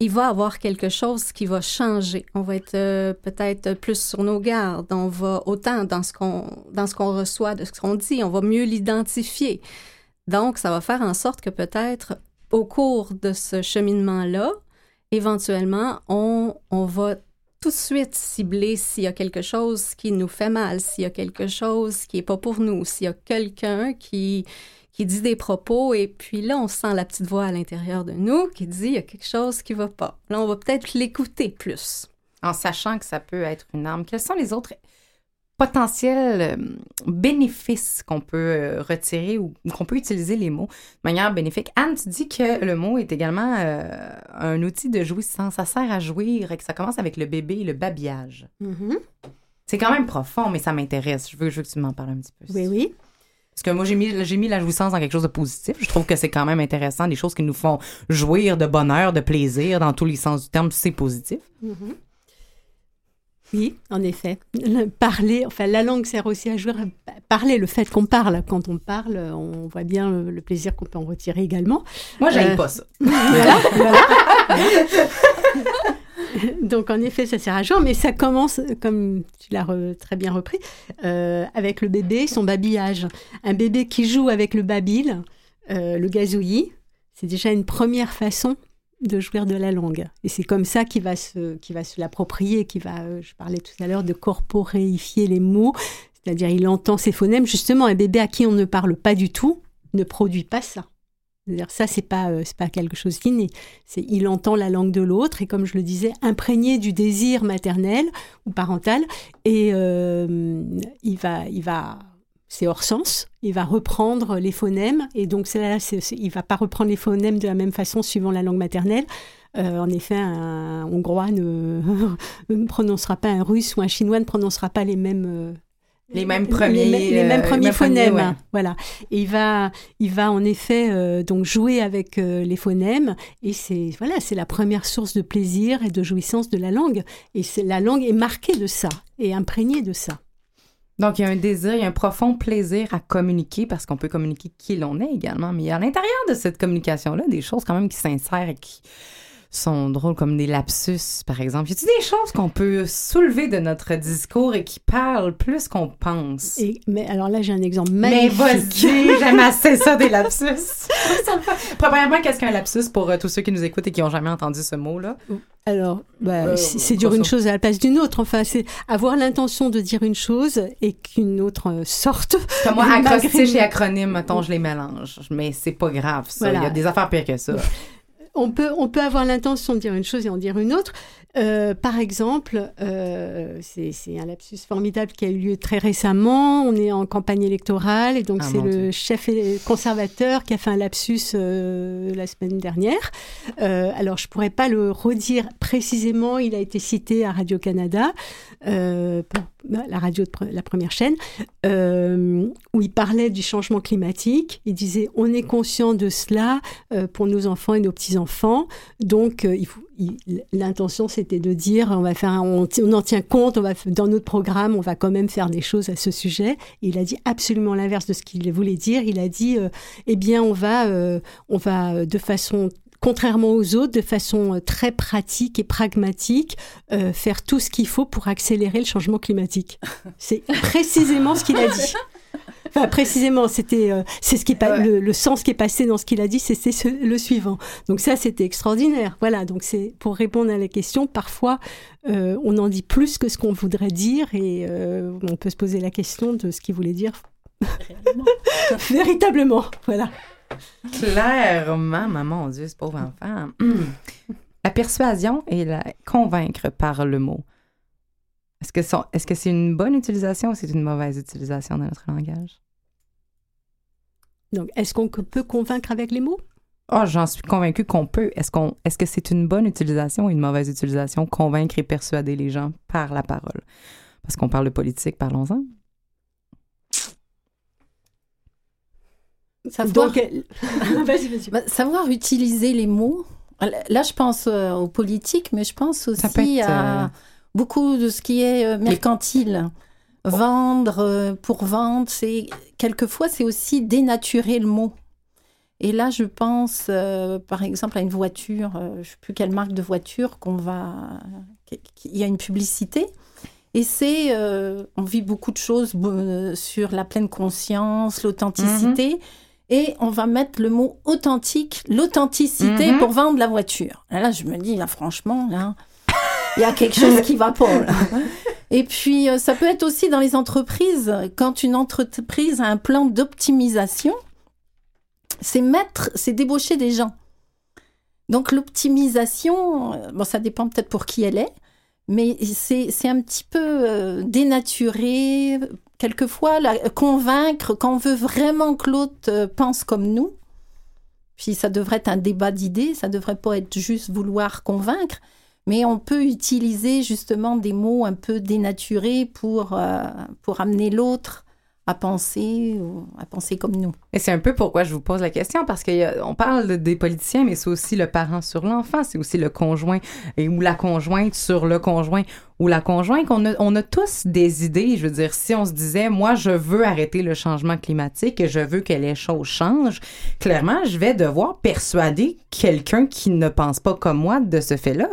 il va avoir quelque chose qui va changer. On va être euh, peut-être plus sur nos gardes. On va autant dans ce qu'on dans ce qu'on reçoit, de ce qu'on dit, on va mieux l'identifier. Donc, ça va faire en sorte que peut-être au cours de ce cheminement-là, éventuellement, on, on va tout de suite cibler s'il y a quelque chose qui nous fait mal, s'il y a quelque chose qui est pas pour nous, s'il y a quelqu'un qui qui dit des propos et puis là on sent la petite voix à l'intérieur de nous qui dit il y a quelque chose qui va pas. Là on va peut-être l'écouter plus. En sachant que ça peut être une arme, quels sont les autres potentiels euh, bénéfices qu'on peut euh, retirer ou qu'on peut utiliser les mots de manière bénéfique? Anne, tu dis que le mot est également euh, un outil de jouissance. Ça sert à jouir et que ça commence avec le bébé et le babillage. Mhm. C'est quand même profond, mais ça m'intéresse. Je veux, je veux que tu m'en parles un petit peu. Oui, oui. Parce que moi, j'ai mis, j'ai mis la jouissance dans quelque chose de positif. Je trouve que c'est quand même intéressant. Des choses qui nous font jouir de bonheur, de plaisir, dans tous les sens du terme, c'est positif. Mhm. Oui, en effet. Le parler, enfin, la langue sert aussi à jouer. Parler, le fait qu'on parle. Quand on parle, on voit bien le, le plaisir qu'on peut en retirer également. Moi, j'aime Euh, pas ça. Voilà, voilà. Donc, en effet, ça sert à jouer, mais ça commence, comme tu l'as très bien repris, euh, avec le bébé, son babillage. Un bébé qui joue avec le babil, euh, le gazouillis, c'est déjà une première façon de jouir de la langue. Et c'est comme ça qu'il va se, se l'approprier, qu'il va, euh, je parlais tout à l'heure de corporéifier les mots, c'est-à-dire il entend ses phonèmes. Justement, un bébé à qui on ne parle pas du tout ne produit pas ça. Ça, c'est pas, euh, pas quelque chose d'inné. C'est il entend la langue de l'autre et comme je le disais, imprégné du désir maternel ou parental et euh, il va, il va, c'est hors sens. Il va reprendre les phonèmes et donc là, il va pas reprendre les phonèmes de la même façon suivant la langue maternelle. Euh, en effet, un Hongrois ne prononcera pas un Russe ou un Chinois ne prononcera pas les mêmes. Les mêmes premiers, les, les euh, mêmes les premiers mêmes premiers, phonèmes, ouais. voilà. Et il va, il va en effet euh, donc jouer avec euh, les phonèmes et c'est voilà, c'est la première source de plaisir et de jouissance de la langue. Et c'est la langue est marquée de ça et imprégnée de ça. Donc, il y a un désir, il y a un profond plaisir à communiquer parce qu'on peut communiquer qui l'on est également. Mais il y a à l'intérieur de cette communication-là des choses quand même qui s'insèrent et qui sont drôles, comme des lapsus, par exemple. Y a-t-il des choses qu'on peut soulever de notre discours et qui parlent plus qu'on pense? Et, mais alors là, j'ai un exemple Mais magnifique. vas-y, j'aime assez ça des lapsus. Premièrement, qu'est-ce qu'un lapsus pour euh, tous ceux qui nous écoutent et qui n'ont jamais entendu ce mot-là? Alors, bah, Euh, c'est c'est pas dire une chose à la place d'une autre. Enfin, c'est avoir l'intention de dire une chose et qu'une autre euh, sorte. Comme moi, Malgré- acrostiche et acronyme, mettons, je les mélange. Mais c'est pas grave, ça. Il y a des affaires pires que ça. On peut, on peut avoir l'intention de dire une chose et en dire une autre. Euh, par exemple, euh, c'est un lapsus formidable qui a eu lieu très récemment. On est en campagne électorale et donc Ah, c'est le chef conservateur qui a fait un lapsus euh, la semaine dernière. Euh, alors je pourrais pas le redire précisément. Il a été cité à Radio Canada, euh, pour- la radio de pre- la première chaîne, euh, où il parlait du changement climatique. Il disait on est conscient de cela euh, pour nos enfants et nos petits enfants. Donc euh, il faut- l'intention c'était de dire on va faire on, en tient compte on va dans notre programme on va quand même faire des choses à ce sujet Et il a dit absolument l'inverse de ce qu'il voulait dire il a dit euh, eh bien on va euh, on va de façon contrairement aux autres, de façon euh, très pratique et pragmatique, euh, faire tout ce qu'il faut pour accélérer le changement climatique. C'est précisément ce qu'il a dit. Enfin, précisément, c'était, euh, c'est ce qui est Ouais. le, le sens qui est passé dans ce qu'il a dit, c'est c'est ce- le suivant. Donc ça, c'était extraordinaire. Voilà. Donc c'est pour répondre à la question. Parfois, euh, on en dit plus que ce qu'on voudrait dire, et euh, on peut se poser la question de ce qu'il voulait dire véritablement. Voilà. Clairement, maman, mon Dieu, ce pauvre enfant. La persuasion et la convaincre par le mot. Est-ce que son- est-ce que c'est une bonne utilisation ou c'est une mauvaise utilisation de notre langage? Donc, est-ce qu'on peut convaincre avec les mots? Oh, j'en suis convaincue qu'on peut. Est-ce qu'on, est-ce que c'est une bonne utilisation ou une mauvaise utilisation, convaincre et persuader les gens par la parole? Parce qu'on parle de politique, parlons-en. Savoir, Donc, vas-y, vas-y. bah, savoir utiliser les mots. Là, je pense euh, aux politiques, mais je pense Ça aussi peut être, à euh, beaucoup de ce qui est euh, mercantile. Vendre euh, pour vendre, c'est quelquefois c'est aussi dénaturer le mot. Et là, je pense, euh, par exemple, à une voiture, euh, je ne sais plus quelle marque de voiture qu'on va, il y a une publicité. Et c'est, euh, on vit beaucoup de choses sur la pleine conscience, l'authenticité. Et on va mettre le mot authentique, l'authenticité Mhm. pour vendre la voiture. Et là, je me dis, là, franchement, là, il y a quelque chose qui va pas. là. Et puis, euh, ça peut être aussi dans les entreprises. Quand une entreprise a un plan d'optimisation, c'est mettre, c'est débaucher des gens. Donc, l'optimisation, euh, bon, ça dépend peut-être pour qui elle est, mais c'est un petit peu euh, dénaturé. Quelquefois, convaincre, quand on veut vraiment que l'autre pense comme nous, puis ça devrait être un débat d'idées, ça devrait pas être juste vouloir convaincre, mais on peut utiliser justement des mots un peu dénaturés pour, euh, pour amener l'autre à penser à penser comme nous. Et c'est un peu pourquoi je vous pose la question, parce qu'on parle de- des politiciens, mais c'est aussi le parent sur l'enfant, c'est aussi le conjoint et, ou la conjointe sur le conjoint ou la conjointe. On a, on a tous des idées. Je veux dire, si on se disait, moi, je veux arrêter le changement climatique et je veux que les choses changent, clairement, je vais devoir persuader quelqu'un qui ne pense pas comme moi de ce fait-là.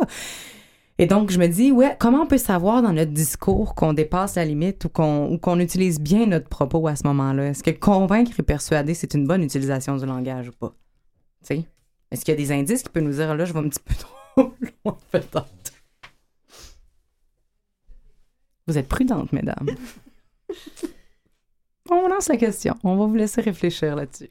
Et donc, je me dis, ouais, comment on peut savoir dans notre discours qu'on dépasse la limite ou qu'on qu'on utilise bien notre propos à ce moment-là? Est-ce que convaincre et persuader, c'est une bonne utilisation du langage ou pas? Tu sais? Est-ce qu'il y a des indices qui peuvent nous dire, là, je vais un petit peu trop loin, peut-être? Vous êtes prudente, mesdames. On lance la question. On va vous laisser réfléchir là-dessus.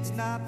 It's not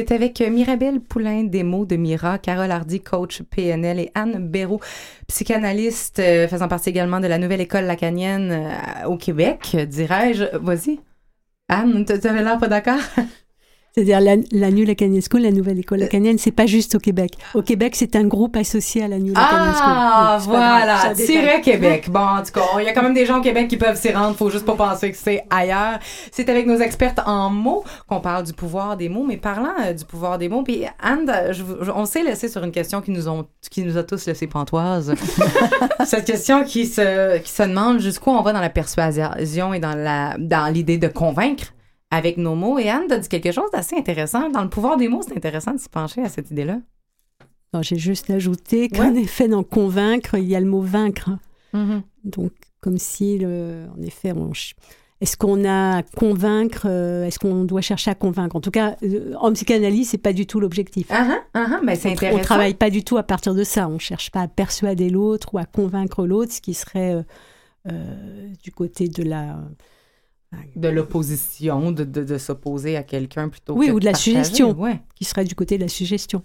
C'est avec euh, Mirabelle Poulain, des mots de Mira, Carole Hardy, coach PNL et Anne Béraud, psychanalyste euh, faisant partie également de la nouvelle école lacanienne euh, au Québec, dirais-je. Vas-y. Anne, tu avais l'air pas d'accord? C'est-à-dire la, la New Lacanian School, la nouvelle école lacanienne, c'est pas juste au Québec. Au Québec, c'est un groupe associé à la New Lacanian School. Ah, Oui, voilà, tiret Québec. Bon, en tout cas, il y a quand même des gens au Québec qui peuvent s'y rendre. Faut juste pas penser que c'est ailleurs. C'est avec nos expertes en mots qu'on parle du pouvoir des mots. Mais parlant euh, du pouvoir des mots, puis Anne, euh, je on s'est laissé sur une question qui nous, ont, qui nous a tous laissé pantoise. Cette question qui se, qui se demande jusqu'où on va dans la persuasion et dans la dans l'idée de convaincre avec nos mots. Et Anne a dit quelque chose d'assez intéressant. Dans le pouvoir des mots, c'est intéressant de s'y pencher à cette idée-là. Non, J'ai juste ajouté qu'en effet, dans convaincre, il y a le mot vaincre. Donc, comme si, le, en effet, on est-ce qu'on a à convaincre, euh, est-ce qu'on doit chercher à convaincre? En tout cas, euh, en psychanalyse, c'est pas du tout l'objectif. Ah ah, ah ah, ben c'est On- intéressant. On travaille pas du tout à partir de ça. On cherche pas à persuader l'autre ou à convaincre l'autre, ce qui serait euh, euh, du côté de la de l'opposition, de, de, de s'opposer à quelqu'un plutôt oui que ou de la partager. suggestion, Ouais. qui serait du côté de la suggestion.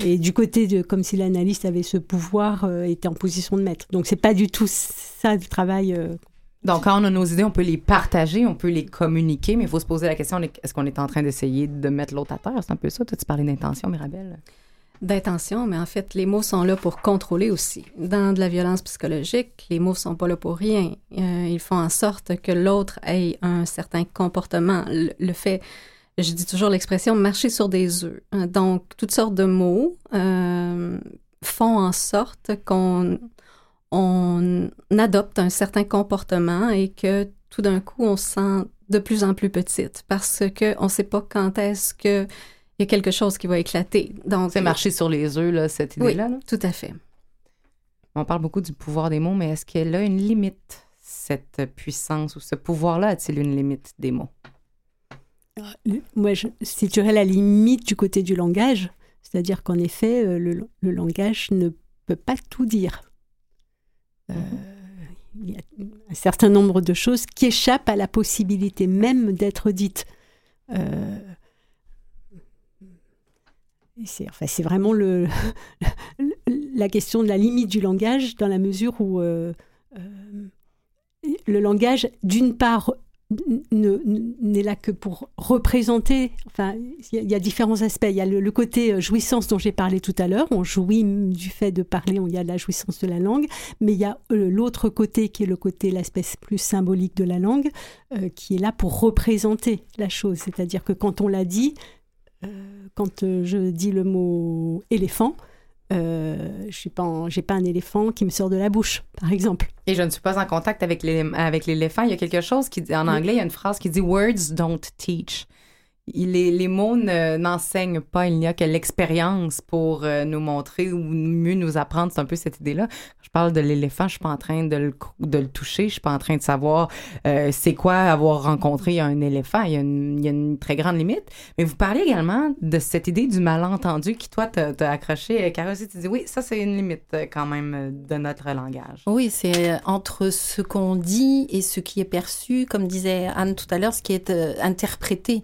Et du côté de comme si l'analyste avait ce pouvoir, euh, était en position de maître. Donc c'est pas du tout ça le travail. euh, Donc, quand on a nos idées, on peut les partager, on peut les communiquer, mais il faut se poser la question est-ce qu'on est en train d'essayer de mettre l'autre à terre? C'est un peu ça. Toi, tu parlais d'intention, Mirabelle. D'intention, mais en fait, les mots sont là pour contrôler aussi. Dans de la violence psychologique, les mots sont pas là pour rien. Euh, ils font en sorte que l'autre ait un certain comportement. Le, fait, je dis toujours l'expression marcher sur des œufs. Euh, Donc, toutes sortes de mots euh, font en sorte qu'on on adopte un certain comportement et que tout d'un coup, on se sent de plus en plus petite parce que on sait pas quand est-ce que il y a quelque chose qui va éclater. Donc, C'est marcher sur les œufs, là, cette Oui, idée-là. là? tout à fait. On parle beaucoup du pouvoir des mots, mais est-ce qu'elle a une limite, cette puissance ou ce pouvoir-là a-t-il une limite des mots? Le- moi, je situerais la limite du côté du langage, c'est-à-dire qu'en effet, euh, le, le langage ne peut pas tout dire. Euh, il y a un certain nombre de choses qui échappent à la possibilité même d'être dites. Euh, c'est enfin, vraiment le, la question de la limite du langage dans la mesure où euh, euh, le langage, d'une part, ne- n'est là que pour représenter. Enfin, il y, a- différents aspects. Il y a le, côté euh, jouissance dont j'ai parlé tout à l'heure. On jouit du fait de parler, il y a la jouissance de la langue. Mais il y a l'autre côté qui est le côté, l'aspect plus symbolique de la langue, qui est là pour représenter la chose. C'est-à-dire que quand on l'a dit, quand euh, je dis le mot éléphant, euh, je suis pas, en- j'ai pas un éléphant qui me sort de la bouche, par exemple. Et je ne suis pas en contact avec l'élé- avec l'éléphant. Il y a quelque chose qui dit, en anglais, il y a une phrase qui dit Words don't teach. Les, mots ne- n'enseignent pas, il n'y a que l'expérience pour euh, nous montrer ou mieux nous apprendre. C'est un peu cette idée-là. Je parle de l'éléphant, je suis pas en train de le, toucher, je suis pas en train de savoir euh, c'est quoi avoir rencontré un éléphant. Il y, a une, très grande limite. Mais vous parlez également de cette idée du malentendu qui, toi, t'a t'a accroché. Carole, aussi, tu dis oui, ça, c'est une limite euh, quand même euh, de notre langage. Oui, c'est euh, entre ce qu'on dit et ce qui est perçu, comme disait Anne tout à l'heure, ce qui est euh, interprété.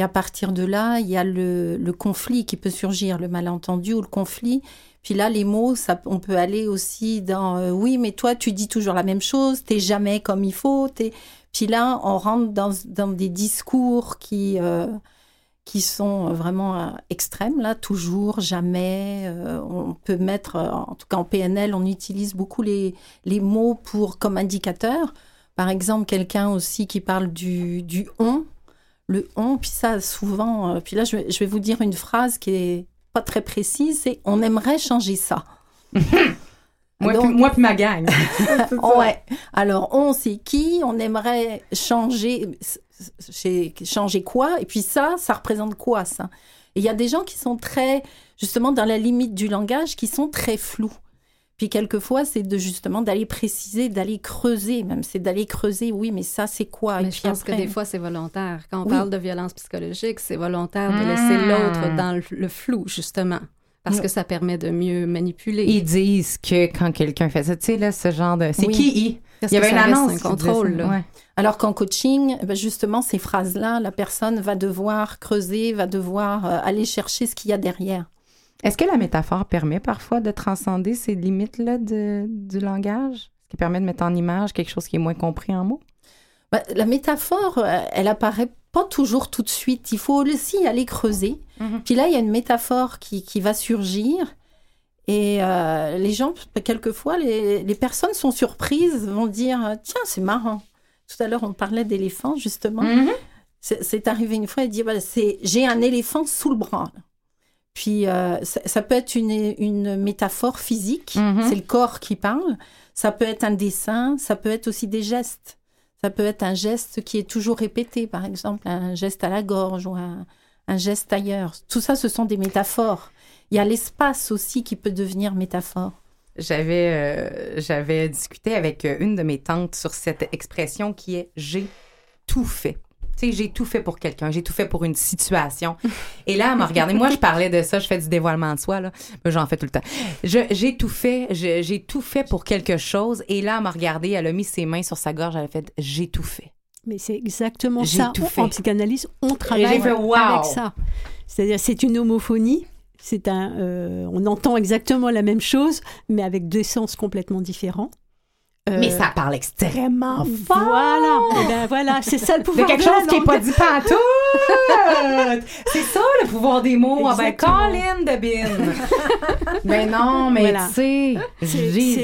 Et à partir de là, il y a le, conflit qui peut surgir, le malentendu ou le conflit. Puis là, les mots, on peut aller aussi dans euh, oui, mais toi, tu dis toujours la même chose, t'es jamais comme il faut. Puis là, on rentre dans, des discours qui, euh, qui sont vraiment euh, extrêmes, là, toujours, jamais. on peut mettre, en tout cas en PNL, on utilise beaucoup les, les mots pour, comme indicateur. Par exemple, quelqu'un aussi qui parle du, du on, le on, puis ça, souvent, euh, puis là, je vais, je vais vous dire une phrase qui est pas très précise, c'est on aimerait changer ça. Moi, Donc- puis, moi puis ma gang. Ouais. Alors, on, c'est qui? On aimerait changer, changer quoi? Et puis ça, ça représente quoi, ça? Il y a des gens qui sont très, justement, dans la limite du langage, qui sont très flous. Puis quelquefois, c'est de justement d'aller préciser, d'aller creuser, même c'est d'aller creuser. Oui, mais ça, c'est quoi? Et Mais je puis pense que des fois, c'est volontaire. Quand on Oui. parle de violence psychologique, c'est volontaire de laisser l'autre dans le, le flou, justement. Parce que ça permet de mieux manipuler. Ils disent que quand quelqu'un fait ça, tu sais, là, ce genre de. C'est Oui. qui Il y avait une annonce. un contrôle. ça. là. Ouais. Alors qu'en coaching, ben, justement, ces phrases-là, la personne va devoir creuser, va devoir euh, aller chercher ce qu'il y a derrière. Est-ce que la métaphore permet parfois de transcender ces limites-là du langage? Est-ce qui permet de mettre en image quelque chose qui est moins compris en mots? Bah, la métaphore, euh, elle apparaît pas toujours tout de suite. Il faut aussi aller creuser. Mhm. Puis là, il y a une métaphore qui, qui va surgir. Et euh, les gens, quelquefois, les, les personnes sont surprises, vont dire Tiens, c'est marrant. Tout à l'heure, on parlait d'éléphant, justement. Mhm. C'est c'est arrivé une fois, elle dit j'ai un éléphant sous le bras. Puis euh, ça, ça peut être une, une métaphore physique, Mhm. c'est le corps qui parle. Ça peut être un dessin, ça peut être aussi des gestes. Ça peut être un geste qui est toujours répété, par exemple un geste à la gorge ou un, un geste ailleurs. Tout ça, ce sont des métaphores. Il y a l'espace aussi qui peut devenir métaphore. J'avais euh, j'avais discuté avec une de mes tantes sur cette expression qui est j'ai tout fait. Sais, j'ai tout fait pour quelqu'un, j'ai tout fait pour une situation. Et là, elle m'a regardé. Moi, je parlais de ça, je fais du dévoilement de soi, là. J'en fais tout le temps. J'ai tout fait, j'ai tout fait pour quelque chose. Et là, elle m'a regardé, elle a mis ses mains sur sa gorge, elle a fait j'ai tout fait. Mais c'est exactement ça. tout fait. En psychanalyse, on travaille fait, wow. avec ça. C'est-à-dire, c'est une homophonie. C'est un, euh, on entend exactement la même chose, mais avec deux sens complètement différents. Euh, Mais ça parle extrêmement fort. Voilà, Eh ben voilà, c'est ça le De pouvoir quelque la chose qui n'est pas dit pantoute! C'est ça, le pouvoir des mots. Ah ben. Colin de Bin! mais non, mais Voilà. tu sais, C'est- c'est-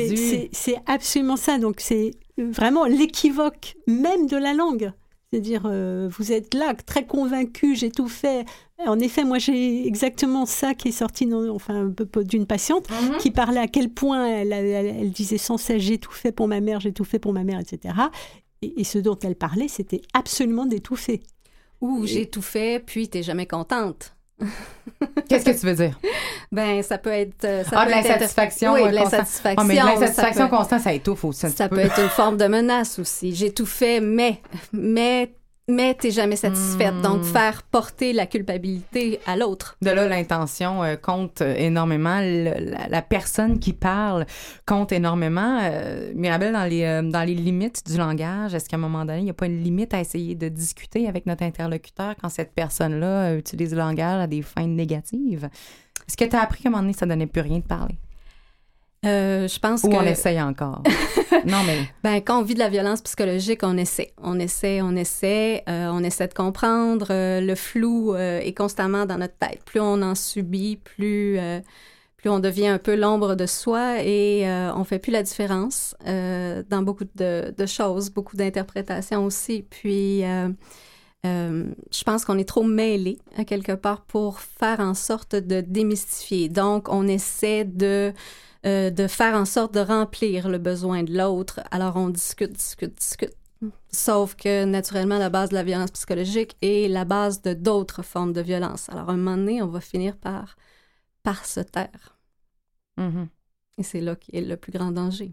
Jésus. c'est- C'est absolument ça. Donc, c'est vraiment l'équivoque même de la langue. C'est-à-dire, euh, vous êtes là, très convaincu, j'ai tout fait. En effet, moi, j'ai exactement ça qui est sorti enfin, d'une patiente Mhm. qui parlait à quel point elle, elle- elle disait sans cesse j'ai tout fait pour ma mère, j'ai tout fait pour ma mère, etc. Et, et ce dont elle parlait, c'était absolument d'étouffer. Ou j'ai tout fait, puis t'es jamais contente. Qu'est-ce que tu veux dire? Ben, ça peut être. euh, Ça Ah, peut de être- l'insatisfaction, Oui, de constante. l'insatisfaction. Ah, mais de l'insatisfaction constante, ça étouffe aussi un Ça petit peut peu. être une forme de menace aussi. J'ai tout fait, mais, mais, mais t'es jamais satisfaite. Hmm. Donc, faire porter la culpabilité à l'autre. De là, l'intention euh, compte énormément. Le- la, la personne qui parle compte énormément. Euh, Mirabelle, dans les, euh, dans les limites du langage, est-ce qu'à un moment donné, il n'y a pas une limite à essayer de discuter avec notre interlocuteur quand cette personne-là euh, utilise le langage à des fins négatives? Est-ce que tu as appris qu'à un moment donné, ça donnait plus rien de parler? Euh, je pense Ou que. on essaye encore? non, mais... Ben, quand on vit de la violence psychologique, on essaie. On essaie, on essaie, euh, on essaie de comprendre. euh, le flou est constamment dans notre tête. Plus on en subit, plus, plus on devient un peu l'ombre de soi et on fait plus la différence dans beaucoup de, de choses, beaucoup d'interprétations aussi. Puis, euh, je pense qu'on est trop mêlés, à quelque part, pour faire en sorte de démystifier. Donc, on essaie de euh, de faire en sorte de remplir le besoin de l'autre. Alors on discute, discute, discute. Sauf que naturellement, la base de la violence psychologique est la base de d'autres formes de violence. Alors à un moment donné, on va finir par, par se taire. Mhm. Et c'est là qui est le plus grand danger.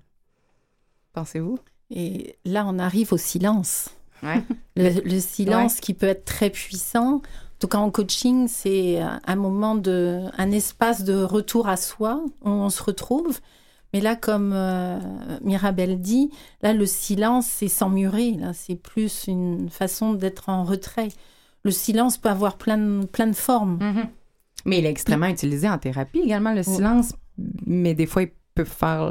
Pensez-vous? Et là, on arrive au silence. Ouais. Le, le silence qui peut être très puissant. En tout cas, en coaching, c'est un moment de, un espace de retour à soi où on se retrouve. Mais là, comme euh, Mirabelle dit, là, le silence, c'est s'emmurer. Là, c'est plus une façon d'être en retrait. Le silence peut avoir plein de, plein de formes. Mhm. Mais il est extrêmement utilisé en thérapie également, le silence. Mais des fois, il peut faire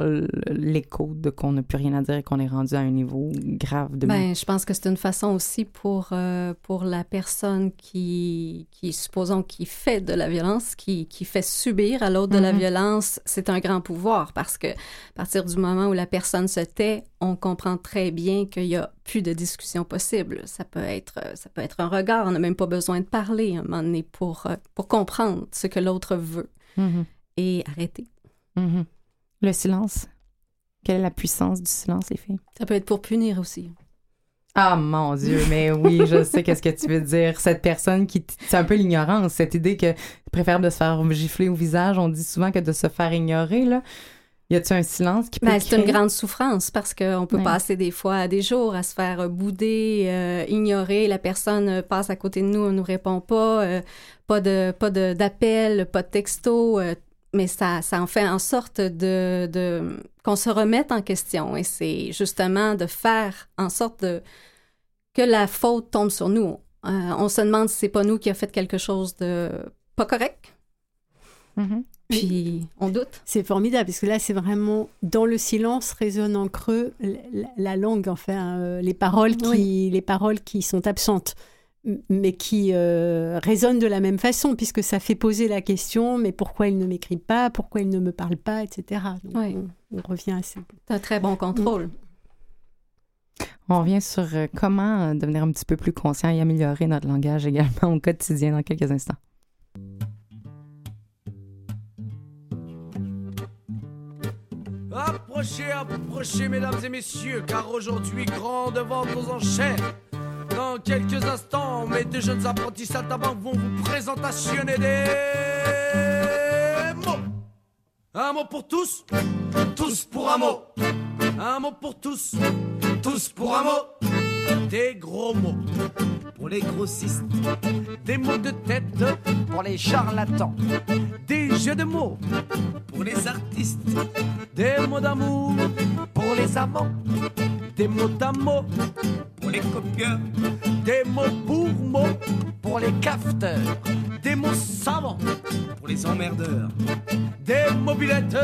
l'écho de qu'on n'a plus rien à dire et qu'on est rendu à un niveau grave de Ben, je pense que c'est une façon aussi pour, euh, pour la personne qui, qui, supposons, qui fait de la violence, qui, qui fait subir à l'autre de la Mhm. violence, c'est un grand pouvoir parce que à partir du moment où la personne se tait, on comprend très bien qu'il n'y a plus de discussion possible. Ça peut être, ça peut être un regard, on n'a même pas besoin de parler à un moment donné pour, euh, pour comprendre ce que l'autre veut Mhm. et arrêter. Mhm. Le silence. Quelle est la puissance du silence, les filles? Ça peut être pour punir aussi. Ah mon Dieu, mais oui, je sais qu'est-ce que tu veux dire. Cette personne qui, c'est un peu l'ignorance, cette idée que c'est préférable de se faire gifler au visage. On dit souvent que de se faire ignorer là. Y a-tu un silence qui peut Ben, c'est une grande souffrance parce qu'on peut Ouais. passer des fois des jours à se faire bouder, euh, ignorer. La personne euh, passe à côté de nous, on nous répond pas, euh, pas de pas de d'appel, pas de texto. euh, mais ça, ça en fait en sorte de, de qu'on se remette en question. Et c'est justement de faire en sorte de, que la faute tombe sur nous. Euh, on se demande si c'est pas nous qui a fait quelque chose de pas correct. Mhm. Puis on doute. C'est formidable, parce que là, c'est vraiment dans le silence résonne en creux la, la- la langue, enfin, euh, les, paroles qui, les paroles qui sont absentes. Mais qui euh, résonne de la même façon, puisque ça fait poser la question, mais pourquoi il ne m'écrit pas, pourquoi il ne me parle pas, etc. Donc, Oui. on, on revient à ça. C'est un très bon contrôle. On revient sur euh, comment euh, devenir un petit peu plus conscient et améliorer notre langage également au quotidien dans quelques instants. Approchez, approchez, mesdames et messieurs, car aujourd'hui, grande vente aux enchères. Dans quelques instants, mes deux jeunes apprentis saltimbanques vont vous présentationner des mots. Un mot pour tous, tous pour un mot. Un mot pour tous, tous pour un mot. Des gros mots pour les grossistes. Des mots de tête pour les charlatans. Des jeux de mots pour les artistes. Des mots d'amour pour les amants. Des mots d'amour Des mots pour mots pour les cafeteurs. Des mots savants pour les emmerdeurs. Des mobilettes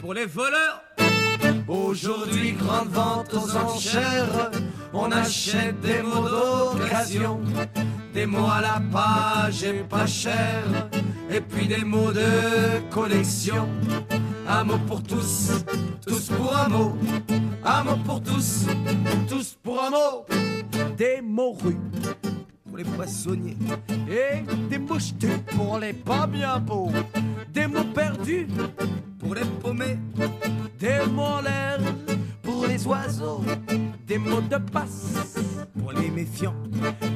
pour les voleurs. Aujourd'hui, grande vente aux enchères. On achète des mots d'occasion. Des mots à la page et pas cher. Et puis des mots de collection. Un mot pour tous, tous pour un mot. Un mot pour tous, tous pour un mot. Des mots rues pour les poissonniers. Et des mots jetés pour les pas bien beaux. Des mots perdus pour les paumés. Des mots en l'air pour les oiseaux. Des mots de passe pour les méfiants.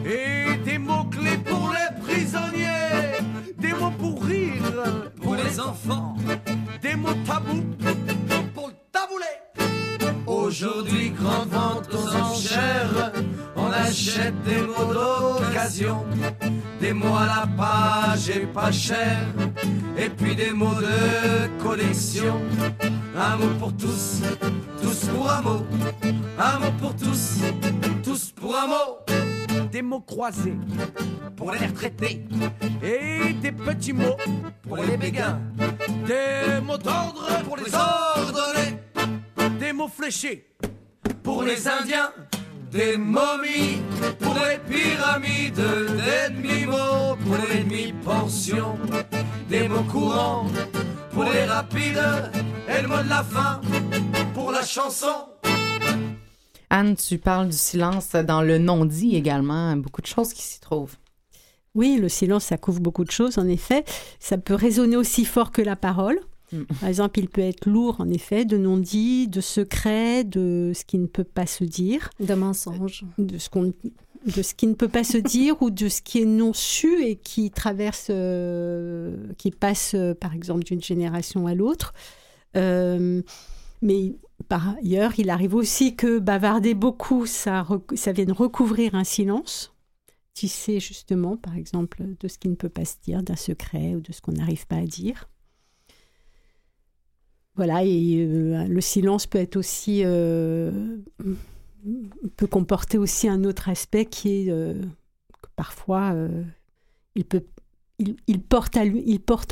Et des mots clés pour les prisonniers. Des mots pour rire pour les enfants. Des mots tabous pour le taboulet. Aujourd'hui, grande vente aux enchères. On achète des mots d'occasion. Des mots à la page et pas cher. Et puis des mots de collection. Un mot pour tous, tous pour un mot. Un mot pour tous, tous pour un mot. Des mots croisés pour les retraités. Et des petits mots pour les béguins. Des mots d'ordre pour les ordonnés. Des mots fléchés pour les Indiens. Des momies pour les pyramides, des demi-mots pour les demi-pensions, des mots courants pour les rapides, et le mot de la fin pour la chanson. Anne, tu parles du silence dans le non-dit également, beaucoup de choses qui s'y trouvent. Oui, le silence, ça couvre beaucoup de choses, en effet. Ça peut résonner aussi fort que la parole. Mm. Par exemple, il peut être lourd, en effet, de non-dit, de secret, de ce qui ne peut pas se dire, De mensonges. de ce, qu'on- de ce qui ne peut pas se dire ou de ce qui est non su et qui traverse, euh, qui passe, euh, par exemple, d'une génération à l'autre. Euh, mais par ailleurs, il arrive aussi que bavarder beaucoup, ça, vienne recouvrir un silence, tisser justement, par exemple, de ce qui ne peut pas se dire, d'un secret ou de ce qu'on n'arrive pas à dire. Voilà, et euh, le silence peut être aussi euh, peut comporter aussi un autre aspect qui est euh, que parfois il porte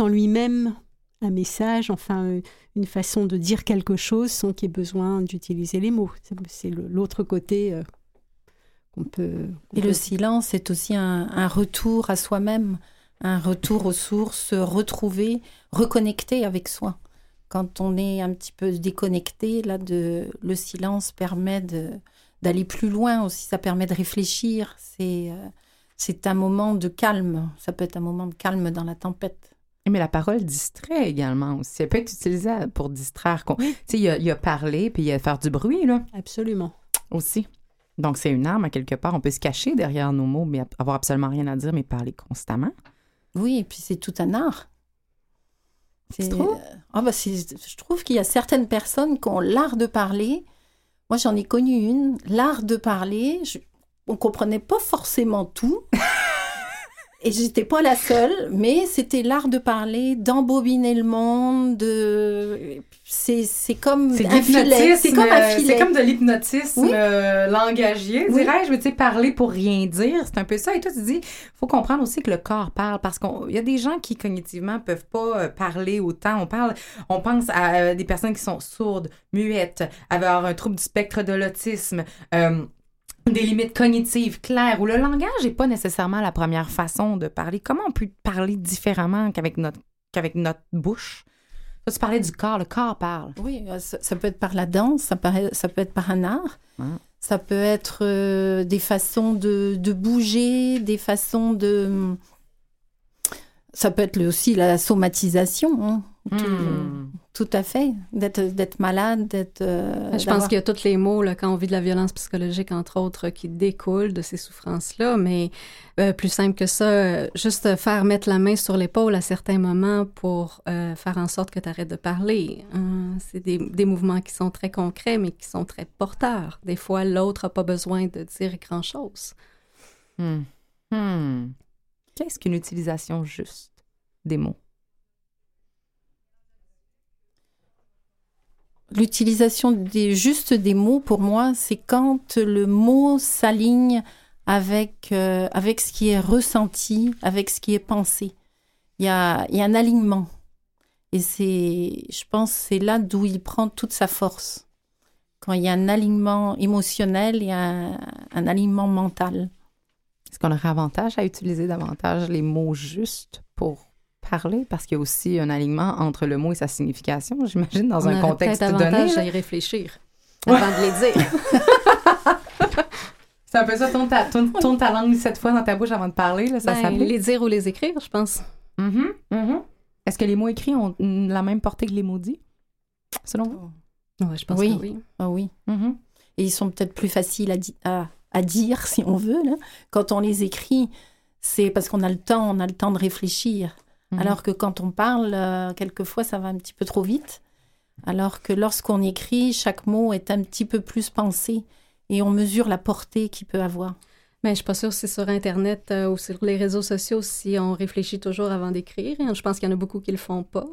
en lui-même un message, enfin euh, une façon de dire quelque chose sans qu'il y ait besoin d'utiliser les mots. C'est- l'autre côté euh, qu'on peut. Et le silence, c'est aussi un, un retour à soi-même, un retour aux sources, retrouver, reconnecter avec soi. Quand on est un petit peu déconnecté, là, de, le silence permet d'aller plus loin aussi, ça permet de réfléchir. C'est euh, c'est un moment de calme, ça peut être un moment de calme dans la tempête. Mais la parole distrait également aussi. Elle peut être utilisée pour distraire. Tu sais, il y a, il y a parler, puis il y a faire du bruit, là, Absolument. aussi. Donc, c'est une arme, à quelque part. On peut se cacher derrière nos mots, mais avoir absolument rien à dire, mais parler constamment. Oui, et puis c'est tout un art. C'est- trouves? euh, ah bah je trouve qu'il y a certaines personnes qui ont l'art de parler. Moi, j'en ai connu une, l'art de parler. Je, on comprenait pas forcément tout. Et j'étais pas la seule, mais c'était l'art de parler, d'embobiner le monde, de... C'est, c'est comme un filet. C'est comme un euh, filet. C'est comme de l'hypnotisme Oui. euh, langagier, Oui. dirais-je. Mais tu sais, parler pour rien dire, c'est un peu ça. Et toi, tu dis, faut comprendre aussi que le corps parle parce qu'il y a des gens qui cognitivement peuvent pas euh, parler autant. On parle, on pense à euh, des personnes qui sont sourdes, muettes, avoir un trouble du spectre de l'autisme. euh, des limites cognitives claires, où le langage n'est pas nécessairement la première façon de parler. Comment on peut parler différemment qu'avec notre, qu'avec notre bouche? tu parlais du corps, le corps parle. Oui, euh, ça, ça peut être par la danse, ça, paraît- ça peut être par un art, ça peut être euh, des façons de, de bouger, des façons de... Ça peut être aussi la somatisation, hein. Tout, Hmm. tout à fait, d'être d'être malade, d'être... euh, Je pense qu'il y a tous les mots là, quand on vit de la violence psychologique, entre autres, qui découlent de ces souffrances-là. Mais euh, plus simple que ça, euh, juste faire mettre la main sur l'épaule à certains moments pour euh, faire en sorte que tu arrêtes de parler. hein. C'est des, des mouvements qui sont très concrets, mais qui sont très porteurs. Des fois, l'autre n'a pas besoin de dire grand-chose. Hmm. Hmm. Qu'est-ce qu'une utilisation juste des mots? L'utilisation des juste des mots, pour moi, c'est quand le mot s'aligne avec, euh, avec ce qui est ressenti, avec ce qui est pensé. Il y a, il y a un alignement. Et c'est, je pense, c'est là d'où il prend toute sa force. Quand il y a un alignement émotionnel et un, un alignement mental. Est-ce qu'on aurait avantage à utiliser davantage les mots justes pour parler? Parce qu'il y a aussi un alignement entre le mot et sa signification, j'imagine, dans On un contexte donné. à y réfléchir Ouais. avant de les dire. C'est un peu ça, tourne ta, tourne- tourne ta langue sept fois dans ta bouche avant de parler, là, ça Ben, les dire ou les écrire, je pense. Mhm, mhm. Est-ce que les mots écrits ont la même portée que les mots dits, selon vous? Ouais, je pense Oui. que oui. Ah oui. Mhm. Et ils sont peut-être plus faciles à, di- à, à dire, si on veut. Là. Quand on les écrit, c'est parce qu'on a le temps, on a le temps de réfléchir. Mhm. Alors que quand on parle, euh, quelquefois, ça va un petit peu trop vite. Alors que lorsqu'on écrit, chaque mot est un petit peu plus pensé et on mesure la portée qu'il peut avoir. Mais je suis pas sûre si sur Internet euh, ou sur les réseaux sociaux, si on réfléchit toujours avant d'écrire. Je pense qu'il y en a beaucoup qui le font pas.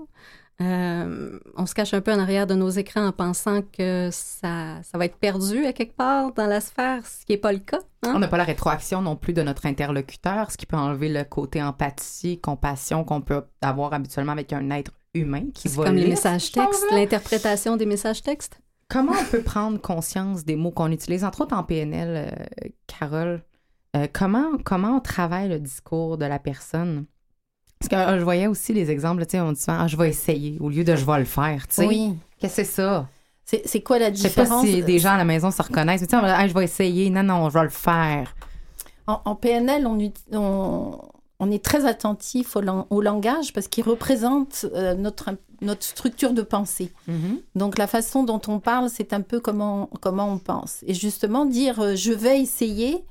Euh, on se cache un peu en arrière de nos écrans en pensant que ça, ça va être perdu à quelque part dans la sphère, ce qui n'est pas le cas. hein? On n'a pas la rétroaction non plus de notre interlocuteur, ce qui peut enlever le côté empathie, compassion qu'on peut avoir habituellement avec un être humain qui C'est va comme les messages textes, l'interprétation des messages textes. Comment on peut prendre conscience des mots qu'on utilise, entre autres en PNL, euh, Carole? euh, comment, comment on travaille le discours de la personne? Parce que euh, je voyais aussi les exemples, tu sais, on dit souvent, ah, je vais essayer au lieu de je vais le faire, tu sais. Oui. Qu'est-ce que c'est ça? C'est quoi la Je sais pas différence? si des gens à la maison se reconnaissent, mais tu sais, Ah, je vais essayer. Non, non, je vais le faire. En, en PNL, on, ut- on, on est très attentif au, lang- au langage parce qu'il représente euh, notre, notre structure de pensée. Donc la façon dont on parle, c'est un peu comment, comment on pense. Et justement, dire euh, je vais essayer,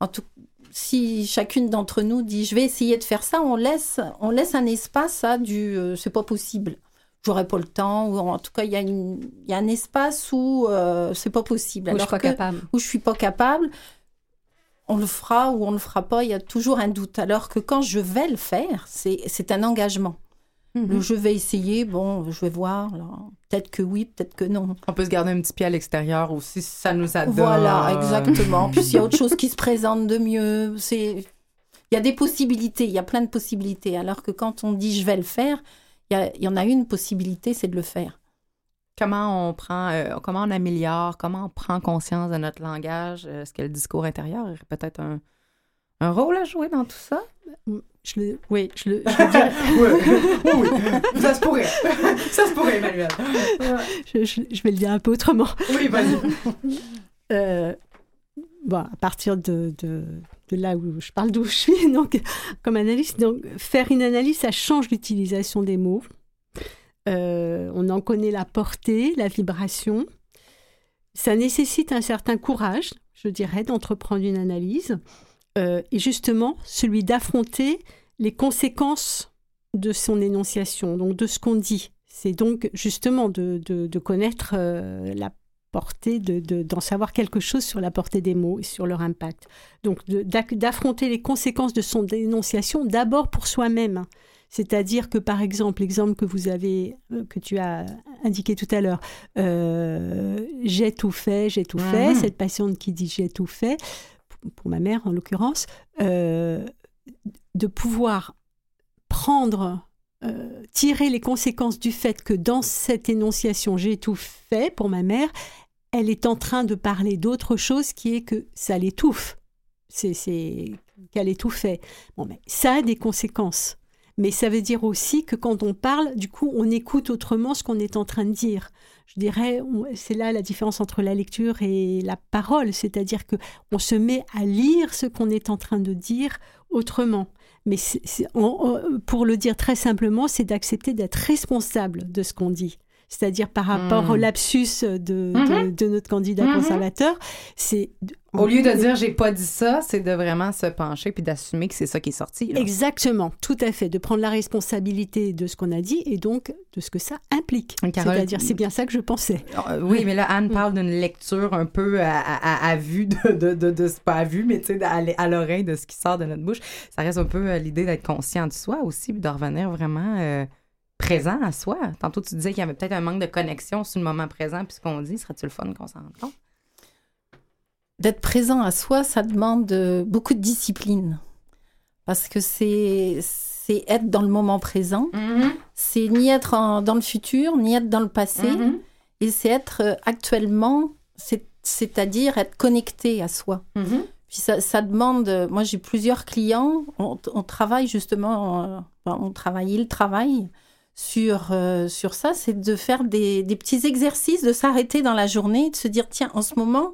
en tout, si chacune d'entre nous dit je vais essayer de faire ça, on laisse, on laisse un espace à du euh, c'est pas possible. J'aurais pas le temps, ou en tout cas, il y, a une- y a un espace où euh, c'est pas possible. Où je suis Alors pas que- capable. Où je suis pas capable, on le fera ou on le fera pas, il y a toujours un doute. Alors que quand je vais le faire, c'est c'est un engagement. Mhm. Le je vais essayer, bon, je vais voir. Peut-être que oui, peut-être que non. On peut se garder un petit pied à l'extérieur aussi si ça nous adonne. Voilà, exactement. Puis s'il y a autre chose qui se présente de mieux, c'est il y a des possibilités, il y a plein de possibilités. Alors que quand on dit je vais le faire, il y, a- il y en a une possibilité, c'est de le faire. Comment on prend, euh, comment on améliore, comment on prend conscience de notre langage? euh, Est-ce que le discours intérieur aurait peut-être un, un rôle à jouer dans tout ça? Je le, oui, je le, je le dirais. oui, ça se pourrait. ça se pourrait, Emmanuel. je, je- je vais le dire un peu autrement. Oui, vas-y. Euh, bon, à partir de, de, de là où je parle d'où je suis, donc, comme analyste, donc, faire une analyse, ça change l'utilisation des mots. Euh, on en connaît la portée, la vibration. Ça nécessite un certain courage, je dirais, d'entreprendre une analyse. Euh, et justement, celui d'affronter les conséquences de son énonciation, donc de ce qu'on dit. C'est donc justement de, de- de connaître euh, la portée, de- de- d'en savoir quelque chose sur la portée des mots et sur leur impact. Donc d'affronter les conséquences de son énonciation d'abord pour soi-même. C'est-à-dire que, par exemple, l'exemple que vous avez, euh, que tu as indiqué tout à l'heure, euh, j'ai tout fait, j'ai tout fait, Mhm. cette patiente qui dit j'ai tout fait, pour- ma mère en l'occurrence, euh, de pouvoir prendre, euh, tirer les conséquences du fait que dans cette énonciation j'ai tout fait pour ma mère, elle est en train de parler d'autre chose qui est que ça l'étouffe. C'est qu'elle mais ça a des conséquences. Mais ça veut dire aussi que quand on parle, du coup, on écoute autrement ce qu'on est en train de dire. Je dirais, c'est là la différence entre la lecture et la parole, c'est-à-dire que on se met à lire ce qu'on est en train de dire autrement. Mais pour le dire très simplement, c'est d'accepter d'être responsable de ce qu'on dit c'est-à-dire par rapport au hmm. lapsus de, de, notre candidat mhm. conservateur, c'est au lieu de dire j'ai pas dit ça, c'est de vraiment se pencher puis d'assumer que c'est ça qui est sorti. Exactement, tout à fait, de prendre la responsabilité de ce qu'on a dit et donc de ce que ça implique. C'est-à-dire, c'est bien ça que je pensais. Euh, oui, mais là, Anne parle d'une lecture un peu à, à, vue de, de, de, de, pas à vue, mais tu sais, à, l'oreille de ce qui sort de notre bouche. Ça reste un peu euh, l'idée d'être conscient de soi aussi, puis de revenir vraiment. Euh, présent à soi. Tantôt, tu disais qu'il y avait peut-être un manque de connexion sur le moment présent, puis ce qu'on dit, serait-il le fun qu'on s'en rende compte? D'être présent à soi, ça demande euh, beaucoup de discipline. Parce que c'est être dans le moment présent. Mm-hmm. C'est ni être dans le futur, ni être dans le passé. Mm-hmm. Et c'est être euh, actuellement, c'est-à-dire être connecté à soi. Mm-hmm. Puis ça, ça, demande, moi j'ai plusieurs clients, on, travaille justement, euh, on travaille, ils travaillent sur, euh, sur ça, c'est de faire des, petits exercices, de s'arrêter dans la journée, de se dire, tiens, en ce moment,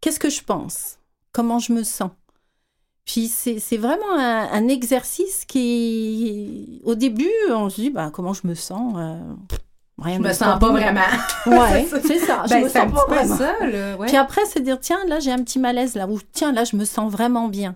qu'est-ce que je pense? Comment je me sens? Puis c'est vraiment un, exercice qui, au début, on se dit, bah, comment je me sens euh, Rien je me sens pas vraiment. Ouais, c'est ça. Je ben, me sens pas vraiment. Ça, Puis après, c'est dire, tiens, là, j'ai un petit malaise là, ou tiens, là, je me sens vraiment bien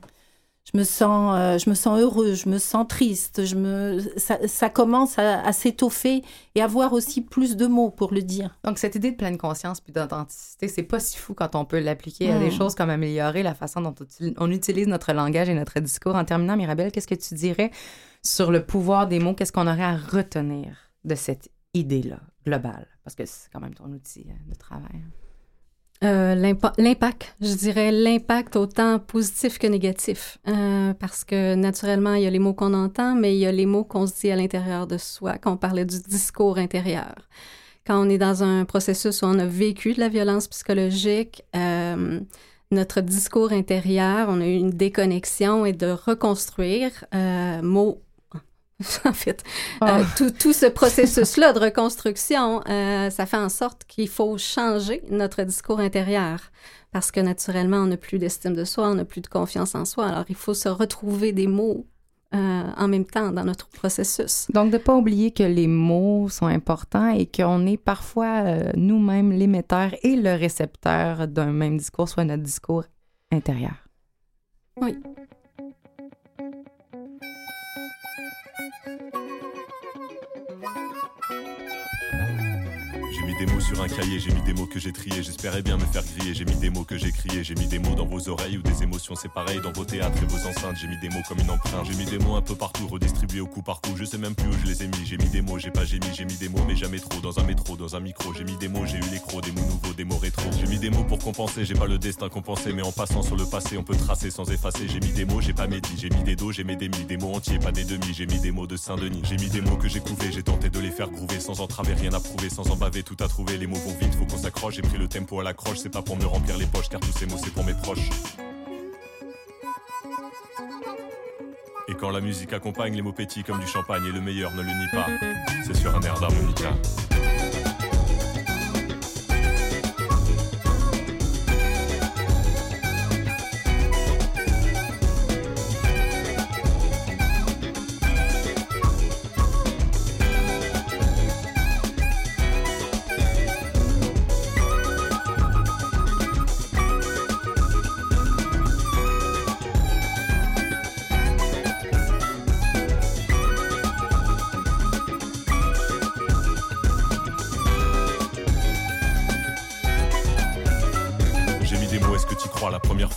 je me sens, euh, je me sens heureux, je me sens triste, je me, ça, commence à, s'étoffer et à avoir aussi plus de mots pour le dire. Donc cette idée de pleine conscience puis d'authenticité, c'est pas si fou quand on peut l'appliquer à des hmm. choses comme améliorer la façon dont on utilise notre langage et notre discours. En terminant, Mirabelle, qu'est-ce que tu dirais sur le pouvoir des mots? Qu'est-ce qu'on aurait à retenir de cette idée-là globale? Parce que c'est quand même ton outil euh, de travail. Euh, l'impact, je dirais l'impact autant positif que négatif, euh, parce que naturellement, il y a les mots qu'on entend, mais il y a les mots qu'on se dit à l'intérieur de soi, quand on parlait du discours intérieur. Quand on est dans un processus où on a vécu de la violence psychologique, euh, notre discours intérieur, on a eu une déconnexion et de reconstruire mot en fait. Euh, ah. tout, tout, ce processus-là de reconstruction, euh, ça fait en sorte qu'il faut changer notre discours intérieur parce que naturellement, on n'a plus d'estime de soi, on n'a plus de confiance en soi. Alors, il faut se retrouver des mots euh, en même temps dans notre processus. Donc, de ne pas oublier que les mots sont importants et qu'on est parfois nous-mêmes l'émetteur et le récepteur d'un même discours, soit notre discours intérieur. Oui. Des mots sur un cahier, j'ai mis des mots que j'ai triés, j'espérais bien me faire griller, j'ai mis des mots que j'ai criés, j'ai mis des mots dans vos oreilles ou des émotions, pareil dans vos théâtres et vos enceintes, j'ai mis des mots comme une empreinte, j'ai mis des mots un peu partout, redistribués au coup par coup, je sais même plus où je les ai mis, j'ai mis des mots, j'ai pas mis, j'ai mis des mots mais jamais trop, dans un métro, dans un micro, j'ai mis des mots, j'ai eu les crocs, des mots nouveaux, des mots rétro, j'ai mis des mots pour compenser, j'ai pas le destin compensé, mais en passant sur le passé, on peut tracer sans effacer, j'ai mis des mots, j'ai pas médit, j'ai mis des dos, j'ai mis des des mots entiers, pas des demi, j'ai mis des mots de Saint-Denis, j'ai mis des mots que j'ai couvés, j'ai tenté de les faire groover sans entraver, rien à prouver, sans en baver, tout à trouver, les mots vont vite, faut qu'on s'accroche. J'ai pris le tempo à l'accroche, c'est pas pour me remplir les poches, car tous ces mots c'est pour mes proches. Et quand la musique accompagne les mots petits comme du champagne, et le meilleur ne le nie pas, c'est sur un air d'harmonica.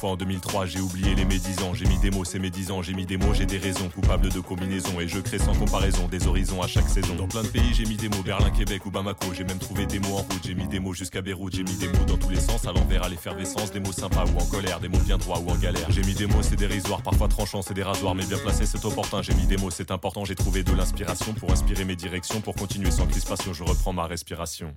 En 2003, j'ai oublié les médisants. J'ai mis des mots, c'est médisant. J'ai mis des mots, j'ai des raisons. Coupables de combinaison. Et je crée sans comparaison des horizons à chaque saison. Dans plein de pays, j'ai mis des mots. Berlin, Québec ou Bamako. J'ai même trouvé des mots en route. J'ai mis des mots jusqu'à Beyrouth. J'ai mis des mots dans tous les sens. À l'envers, à l'effervescence. Des mots sympas ou en colère. Des mots bien droits ou en galère. J'ai mis des mots, c'est dérisoire. Parfois tranchant, c'est des. Mais bien placé, c'est opportun. J'ai mis des mots, c'est important. J'ai trouvé de l'inspiration pour inspirer mes directions. Pour continuer sans crispation, je reprends ma respiration.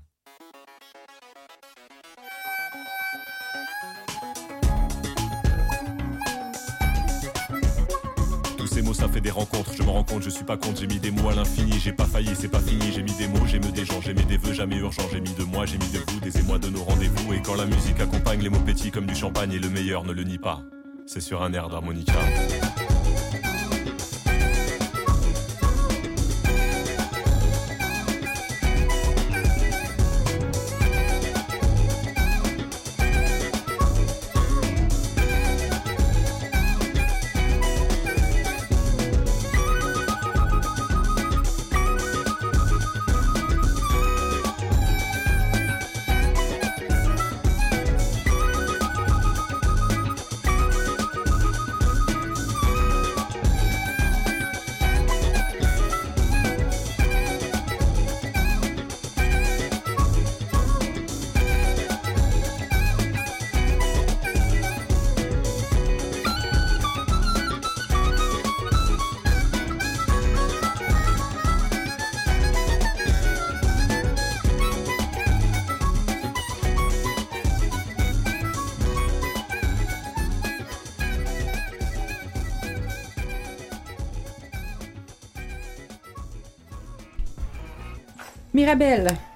Ça fait des rencontres. Je me rends compte, je suis pas compte, j'ai mis des mots à l'infini. J'ai pas failli, c'est pas fini. J'ai mis des mots, j'ai des gens, j'ai mis des vœux jamais urgents. J'ai mis de moi, j'ai mis de vous, des émois de nos rendez-vous. Et quand la musique accompagne, les mots petits comme du champagne. Et le meilleur ne le nie pas. C'est sur un air d'harmonica.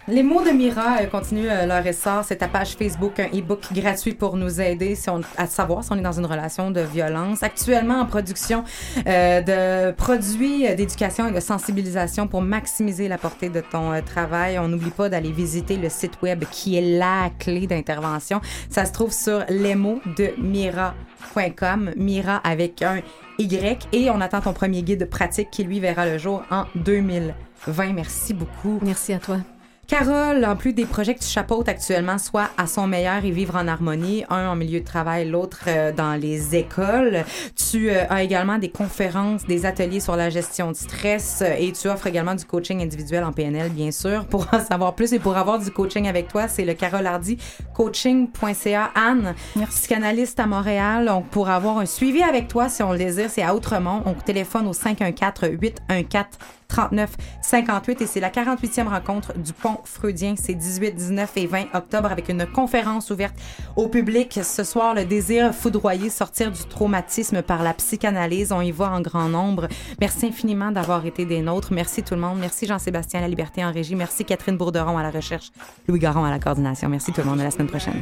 Les mots de Mira euh, continuent euh, leur essor. C'est ta page Facebook, un e-book gratuit pour nous aider à savoir si on est dans une relation de violence. Actuellement en production euh, de produits d'éducation et de sensibilisation pour maximiser la portée de ton travail. On n'oublie pas d'aller visiter le site web qui est la clé d'intervention. Ça se trouve sur les mots de Mira.com, Mira avec un Y. Et on attend ton premier guide pratique qui lui verra le jour en 2020. Merci beaucoup. Merci à toi. Carole, en plus des projets que tu chapeautes actuellement, soit à son meilleur et vivre en harmonie, un en milieu de travail, l'autre euh, dans les écoles, tu euh, as également des conférences, des ateliers sur la gestion de stress euh, et tu offres également du coaching individuel en PNL, bien sûr. Pour en savoir plus et pour avoir du coaching avec toi, c'est le Carole Hardy coaching.ca. Anne, psychanalyste à Montréal. Donc, pour avoir un suivi avec toi, si on le désire, c'est à Outremont. On téléphone au 514-814 39 58 et c'est la 48e rencontre du pont freudien. C'est 18, 19 et 20 octobre avec une conférence ouverte au public. Ce soir, le désir foudroyé, sortir du traumatisme par la psychanalyse. On y va en grand nombre. Merci infiniment d'avoir été des nôtres. Merci tout le monde. Merci Jean-Sébastien La Liberté en régie. Merci Catherine Bourderon à la recherche. Louis Garon à la coordination. Merci tout le monde. À la semaine prochaine.